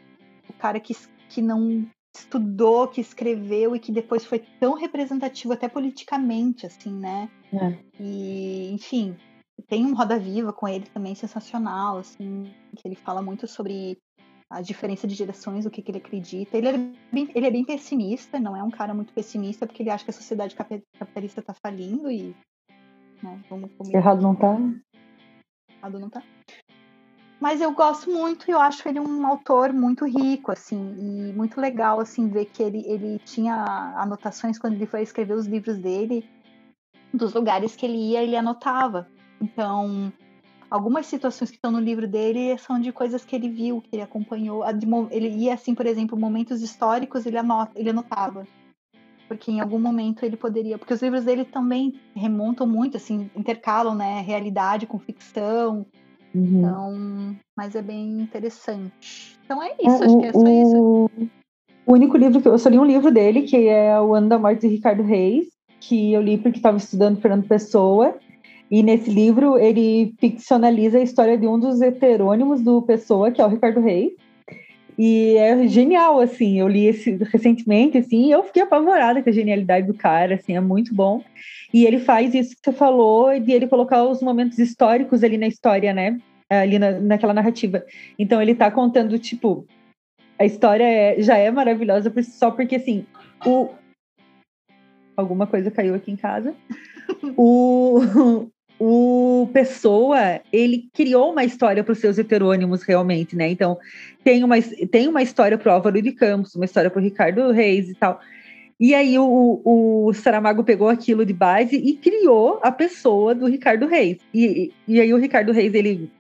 Speaker 1: o cara que, que não estudou, que escreveu e que depois foi tão representativo até politicamente, assim, né? É. E, enfim, tem um Roda Viva com ele também sensacional, assim, que ele fala muito sobre a diferença de gerações, o que, que ele acredita. Ele é, bem, ele é bem pessimista, não é um cara muito pessimista, porque ele acha que a sociedade capitalista está falindo e. Né,
Speaker 2: vamos Errado não tá?
Speaker 1: Errado não tá. Mas eu gosto muito e eu acho ele um autor muito rico, assim, e muito legal, assim, ver que ele, ele tinha anotações quando ele foi escrever os livros dele, dos lugares que ele ia, ele anotava. Então, algumas situações que estão no livro dele são de coisas que ele viu, que ele acompanhou. Ele ia, assim, por exemplo, momentos históricos, ele, anota, ele anotava. Porque em algum momento ele poderia. Porque os livros dele também remontam muito, assim, intercalam, né? Realidade com ficção. Uhum. Então, mas é bem interessante. Então é, é isso, acho que é só isso.
Speaker 2: O único livro que eu só li um livro dele, que é O Ano da Morte de Ricardo Reis, que eu li porque estava estudando Fernando Pessoa. E nesse livro ele ficcionaliza a história de um dos heterônimos do Pessoa, que é o Ricardo Reis. E é genial, assim. Eu li esse recentemente, assim, e eu fiquei apavorada com a genialidade do cara, assim, é muito bom. E ele faz isso que você falou, de ele colocar os momentos históricos ali na história, né? Ali na, naquela narrativa. Então ele tá contando, tipo, a história é, já é maravilhosa só porque, assim, o... Alguma coisa caiu aqui em casa. o, o Pessoa, ele criou uma história para os seus heterônimos realmente, né? Então, tem uma, tem uma história para o Álvaro de Campos, uma história para o Ricardo Reis e tal. E aí o, o Saramago pegou aquilo de base e criou a pessoa do Ricardo Reis. E, e aí o Ricardo Reis, ele,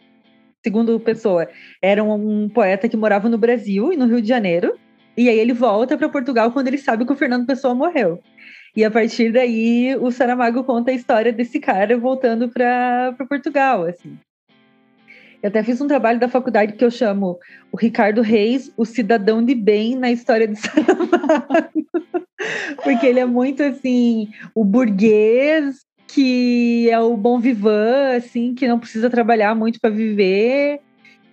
Speaker 2: segundo Pessoa, era um, um poeta que morava no Brasil e no Rio de Janeiro. E aí ele volta para Portugal quando ele sabe que o Fernando Pessoa morreu. E a partir daí o Saramago conta a história desse cara voltando para Portugal, assim. Eu até fiz um trabalho da faculdade que eu chamo o Ricardo Reis, o cidadão de bem na história de Saramago. Porque ele é muito assim, o burguês que é o bom vivan, assim, que não precisa trabalhar muito para viver,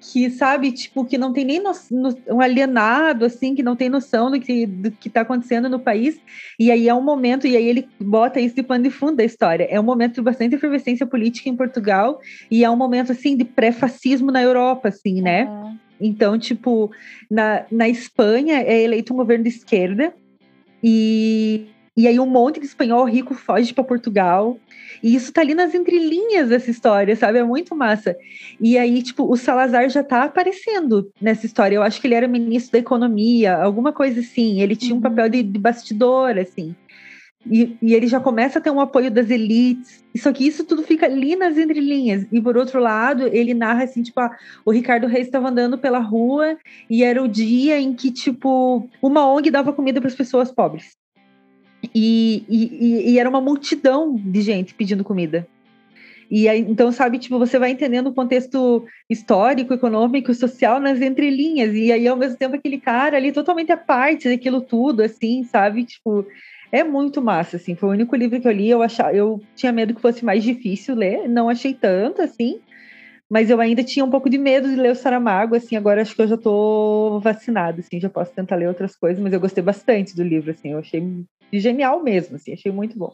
Speaker 2: que sabe, tipo, que não tem nem no, no, um alienado, assim, que não tem noção do que, do que tá acontecendo no país. E aí é um momento, e aí ele bota isso de pano de fundo da história. É um momento de bastante efervescência política em Portugal, e é um momento, assim, de pré-fascismo na Europa, assim, né? Uhum. Então, tipo, na, na Espanha é eleito um governo de esquerda, e, e aí um monte de espanhol rico foge para Portugal. E isso tá ali nas entrelinhas dessa história, sabe? É muito massa. E aí, tipo, o Salazar já tá aparecendo nessa história. Eu acho que ele era ministro da economia, alguma coisa assim. Ele tinha um uhum. papel de, de bastidor, assim. E, e, ele já começa a ter um apoio das elites. Só que isso tudo fica ali nas entrelinhas. E por outro lado, ele narra assim, tipo, ah, o Ricardo Reis estava andando pela rua e era o dia em que, tipo, uma ONG dava comida para as pessoas pobres. E, e, e, era uma multidão de gente pedindo comida. E aí, então, sabe, tipo, você vai entendendo o contexto histórico, econômico, social nas entrelinhas. E aí, ao mesmo tempo, aquele cara ali totalmente à parte daquilo tudo, assim, sabe? Tipo, é muito massa, assim. Foi o único livro que eu li. Eu, achava, eu tinha medo que fosse mais difícil ler, não achei tanto, assim. Mas eu ainda tinha um pouco de medo de ler o Saramago, assim. Agora acho que eu já tô vacinada, assim, já posso tentar ler outras coisas. Mas eu gostei bastante do livro, assim. Eu achei genial mesmo, assim, achei muito bom.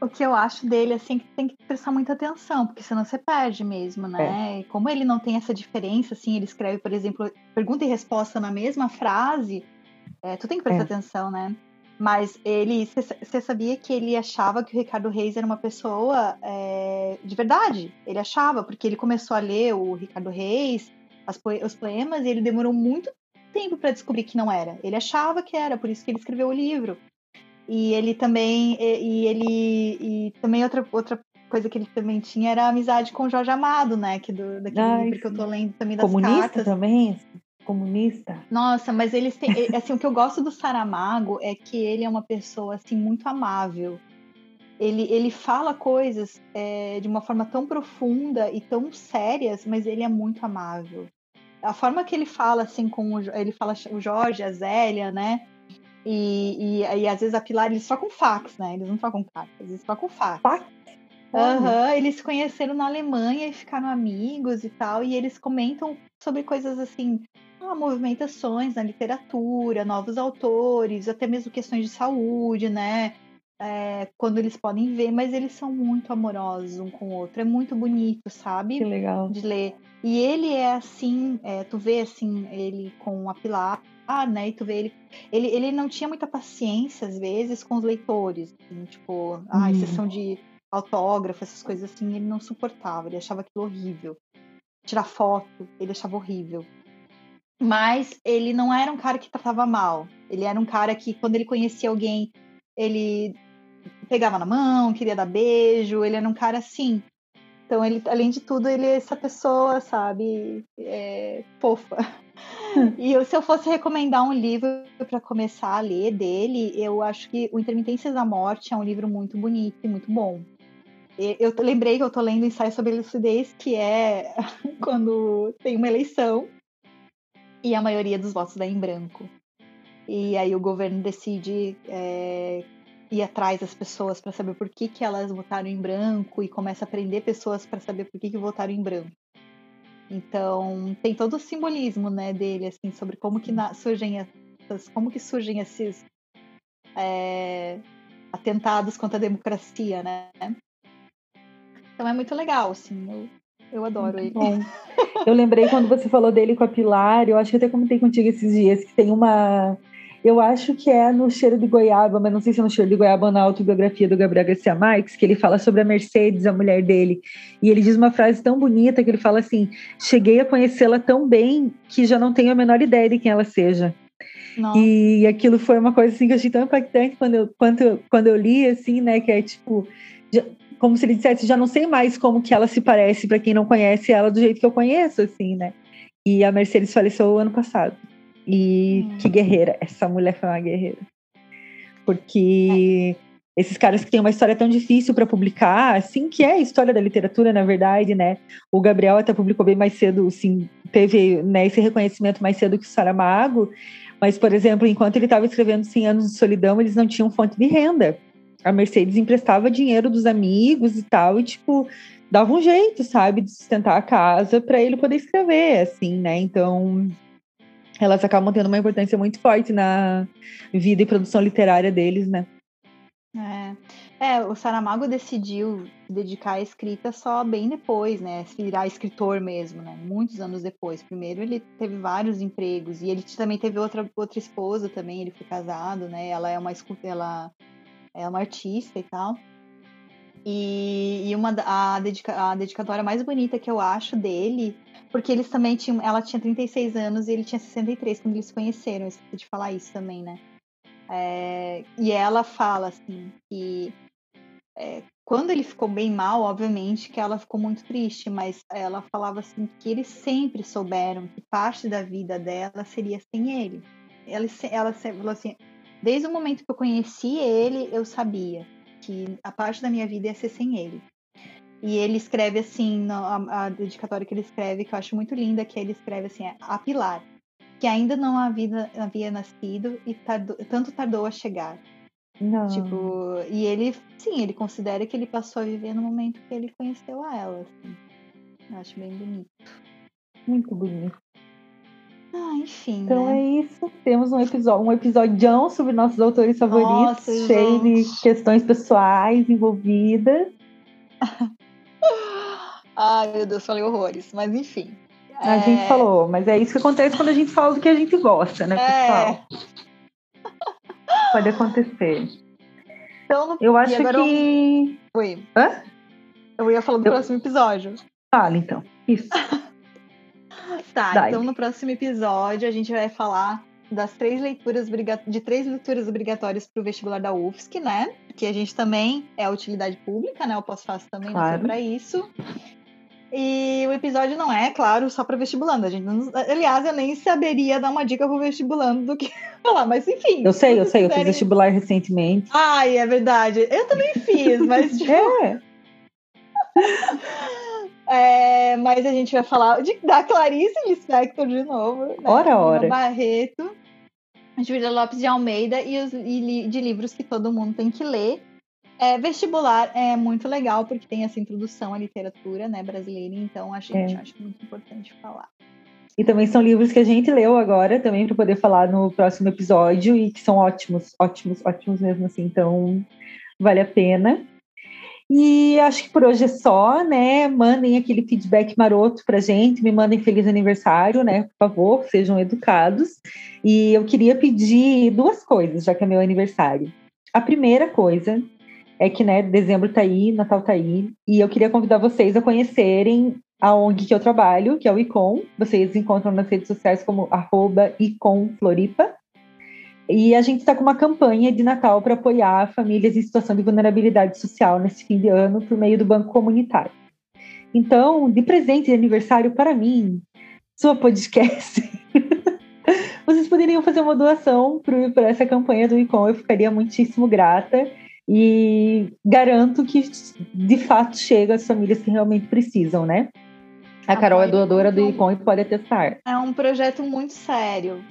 Speaker 1: O que eu acho dele, assim, que tem que prestar muita atenção, porque senão você perde mesmo, né? É. Como ele não tem essa diferença, assim, ele escreve, por exemplo, pergunta e resposta na mesma frase, é, tu tem que prestar é. atenção, né? Mas ele, você sabia que ele achava que o Ricardo Reis era uma pessoa é, de verdade? Ele achava, porque ele começou a ler o Ricardo Reis, poe os poemas, e ele demorou muito tempo para descobrir que não era. Ele achava que era, por isso que ele escreveu o livro. E ele também, e, e ele, e também outra, outra coisa que ele também tinha era a amizade com o Jorge Amado, né? Que do, daquele Ai, livro que eu tô lendo também das
Speaker 2: Comunista
Speaker 1: cartas.
Speaker 2: também? Comunista?
Speaker 1: Nossa, mas eles têm. assim, o que eu gosto do Saramago é que ele é uma pessoa assim muito amável. Ele, ele fala coisas é, de uma forma tão profunda e tão sérias, mas ele é muito amável. A forma que ele fala assim com o, ele fala o Jorge, a Zélia, né? E, e, e às vezes a Pilar, eles trocam fax, né? Eles não trocam cartas, eles trocam fax. Fax? Uhum, eles se conheceram na Alemanha e ficaram amigos e tal, e eles comentam sobre coisas assim. lá, movimentações na literatura, novos autores, até mesmo questões de saúde, né? É, quando eles podem ver, mas eles são muito amorosos um com o outro. É muito bonito, sabe?
Speaker 2: Que legal.
Speaker 1: De ler. E ele é assim, é, tu vê assim, ele com a Pilar, né? E tu vê ele, ele. Ele não tinha muita paciência, às vezes, com os leitores. Assim, tipo, hum. ah, exceção de autógrafo, essas coisas assim, ele não suportava, ele achava aquilo horrível. Tirar foto, ele achava horrível. Mas ele não era um cara que tratava mal. Ele era um cara que, quando ele conhecia alguém, ele pegava na mão, queria dar beijo. Ele era um cara assim. Então, ele, além de tudo, ele é essa pessoa, sabe, é, fofa. E eu, se eu fosse recomendar um livro para começar a ler dele, eu acho que O Intermitências da Morte é um livro muito bonito e muito bom. Eu lembrei que eu tô lendo ensaio sobre lucidez, que é quando tem uma eleição e a maioria dos votos dá em branco. E aí o governo decide é, ir atrás das pessoas para saber por que, que elas votaram em branco e começa a prender pessoas para saber por que, que votaram em branco. Então tem todo o simbolismo, né, dele assim sobre como que na, surgem essas, como que surgem esses é, atentados contra a democracia, né? Então é muito legal, assim. Eu, eu adoro ele. Bom.
Speaker 2: Eu lembrei quando você falou dele com a Pilar, eu acho que até comentei contigo esses dias, que tem uma. Eu acho que é no Cheiro de Goiaba, mas não sei se é no Cheiro de Goiaba ou na autobiografia do Gabriel Garcia Marques, que ele fala sobre a Mercedes, a mulher dele. E ele diz uma frase tão bonita que ele fala assim: Cheguei a conhecê-la tão bem que já não tenho a menor ideia de quem ela seja. Nossa. E aquilo foi uma coisa assim que eu achei tão impactante quando eu, quando, quando eu li, assim, né? Que é tipo, como se ele dissesse, já não sei mais como que ela se parece para quem não conhece ela do jeito que eu conheço, assim, né? E a Mercedes faleceu ano passado. E hum. que guerreira, essa mulher foi uma guerreira. Porque é. esses caras que têm uma história tão difícil para publicar, assim que é a história da literatura, na verdade, né? O Gabriel até publicou bem mais cedo, assim, teve né, esse reconhecimento mais cedo que o Saramago. Mas, por exemplo, enquanto ele estava escrevendo 100 anos de solidão, eles não tinham fonte de renda a Mercedes emprestava dinheiro dos amigos e tal, e, tipo, dava um jeito, sabe, de sustentar a casa para ele poder escrever, assim, né? Então, elas acabam tendo uma importância muito forte na vida e produção literária deles, né?
Speaker 1: É. É, o Saramago decidiu dedicar a escrita só bem depois, né? Virar escritor mesmo, né? Muitos anos depois. Primeiro ele teve vários empregos e ele também teve outra, outra esposa também, ele foi casado, né? Ela é uma ela é uma artista e tal. E, e uma a, dedica, a dedicatória mais bonita que eu acho dele, porque eles também tinham. Ela tinha 36 anos e ele tinha 63 quando eles se conheceram. Eu esqueci de falar isso também, né? É, e ela fala assim que é, quando ele ficou bem mal, obviamente que ela ficou muito triste, mas ela falava assim que eles sempre souberam que parte da vida dela seria sem ele. Ela, ela falou assim: Desde o momento que eu conheci ele, eu sabia que a parte da minha vida ia ser sem ele. E ele escreve assim, a, a dedicatória que ele escreve, que eu acho muito linda, que ele escreve assim, é, a Pilar, que ainda não havia, havia nascido e tardou, tanto tardou a chegar.
Speaker 2: Não.
Speaker 1: Tipo, e ele, sim, ele considera que ele passou a viver no momento que ele conheceu a ela, assim. Eu acho bem bonito.
Speaker 2: Muito bonito.
Speaker 1: Ah, enfim.
Speaker 2: Então
Speaker 1: né?
Speaker 2: é isso. Temos um episódio, um episódio sobre nossos autores favoritos, Nossa, cheio gente. de questões pessoais envolvidas.
Speaker 1: Ai, meu Deus, falei horrores, mas enfim.
Speaker 2: A é... gente falou, mas é isso que acontece quando a gente fala do que a gente gosta, né, pessoal? É... Pode acontecer.
Speaker 1: Então, no...
Speaker 2: Eu acho que.
Speaker 1: Eu... Oi. Hã? Eu ia falar do Eu... próximo episódio.
Speaker 2: Fala, então. Isso.
Speaker 1: Tá, então no próximo episódio a gente vai falar das três leituras de três leituras obrigatórias para o vestibular da UFSC, né? Que a gente também é utilidade pública, né? O pós-fácil também claro. foi para isso. E o episódio não é, claro, só para vestibulando. A gente não, aliás, eu nem saberia dar uma dica pro vestibulando do que falar, mas enfim.
Speaker 2: Eu sei, eu sei, eu fiz vestibular recentemente.
Speaker 1: Ai, é verdade. Eu também fiz, mas tipo...
Speaker 2: é.
Speaker 1: É, mas a gente vai falar de, da Clarice Lispector de novo. Né?
Speaker 2: Ora, ora.
Speaker 1: Barreto, Júlia Lopes de Almeida e, os, e de livros que todo mundo tem que ler. É, vestibular é muito legal porque tem essa introdução à literatura né, brasileira, então a gente é. acha muito importante falar.
Speaker 2: E também são livros que a gente leu agora, também para poder falar no próximo episódio, e que são ótimos, ótimos, ótimos mesmo assim. Então, vale a pena. E acho que por hoje é só, né? Mandem aquele feedback maroto pra gente, me mandem feliz aniversário, né? Por favor, sejam educados. E eu queria pedir duas coisas, já que é meu aniversário. A primeira coisa é que, né, dezembro tá aí, Natal tá aí, e eu queria convidar vocês a conhecerem a ONG que eu trabalho, que é o ICOM. Vocês encontram nas redes sociais como ICOMFloripa. E a gente está com uma campanha de Natal para apoiar famílias em situação de vulnerabilidade social nesse fim de ano por meio do Banco Comunitário. Então, de presente de aniversário para mim, sua podcast, vocês poderiam fazer uma doação para essa campanha do ICOM, eu ficaria muitíssimo grata e garanto que de fato chega às famílias que realmente precisam, né? A Carol é doadora do ICOM e pode atestar.
Speaker 1: É um projeto muito sério.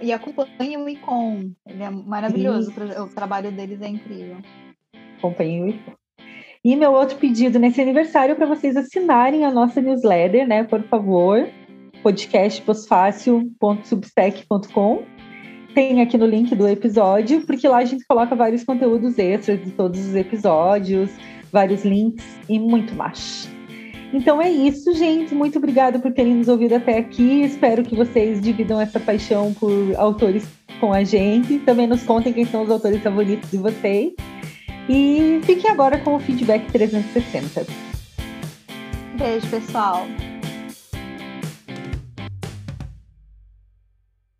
Speaker 1: E acompanhe o ICOM. Ele é maravilhoso. O trabalho deles é incrível.
Speaker 2: Acompanhe o ICOM. E meu outro pedido nesse aniversário é para vocês assinarem a nossa newsletter, né? Por favor, podcastposfácil.substack.com. Tem aqui no link do episódio, porque lá a gente coloca vários conteúdos extras de todos os episódios, vários links e muito mais. Então é isso, gente. Muito obrigada por terem nos ouvido até aqui. Espero que vocês dividam essa paixão por autores com a gente. Também nos contem quem são os autores favoritos de vocês. E fiquem agora com o feedback 360.
Speaker 1: Beijo, pessoal.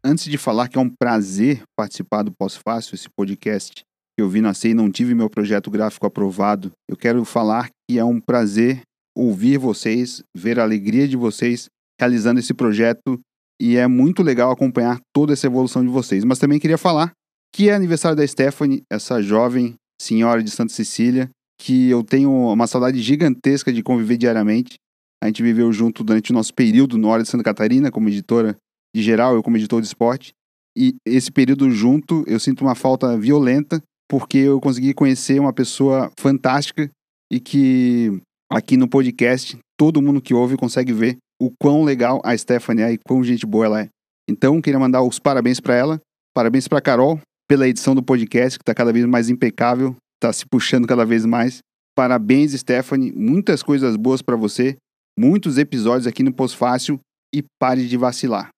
Speaker 3: Antes de falar que é um prazer participar do Pós-Fácil, esse podcast que eu vi nascer e não tive meu projeto gráfico aprovado, eu quero falar que é um prazer ouvir vocês, ver a alegria de vocês realizando esse projeto e é muito legal acompanhar toda essa evolução de vocês. Mas também queria falar que é aniversário da Stephanie, essa jovem senhora de Santa Cecília, que eu tenho uma saudade gigantesca de conviver diariamente. A gente viveu junto durante o nosso período no Hora de Santa Catarina, como editora de geral, eu como editor de esporte. E esse período junto, eu sinto uma falta violenta, porque eu consegui conhecer uma pessoa fantástica e que aqui no podcast, todo mundo que ouve consegue ver o quão legal a Stephanie é e quão gente boa ela é. Então, queria mandar os parabéns para ela, parabéns para Carol pela edição do podcast, que está cada vez mais impecável, está se puxando cada vez mais. Parabéns, Stephanie, muitas coisas boas para você, muitos episódios aqui no Pós Fácil e pare de vacilar.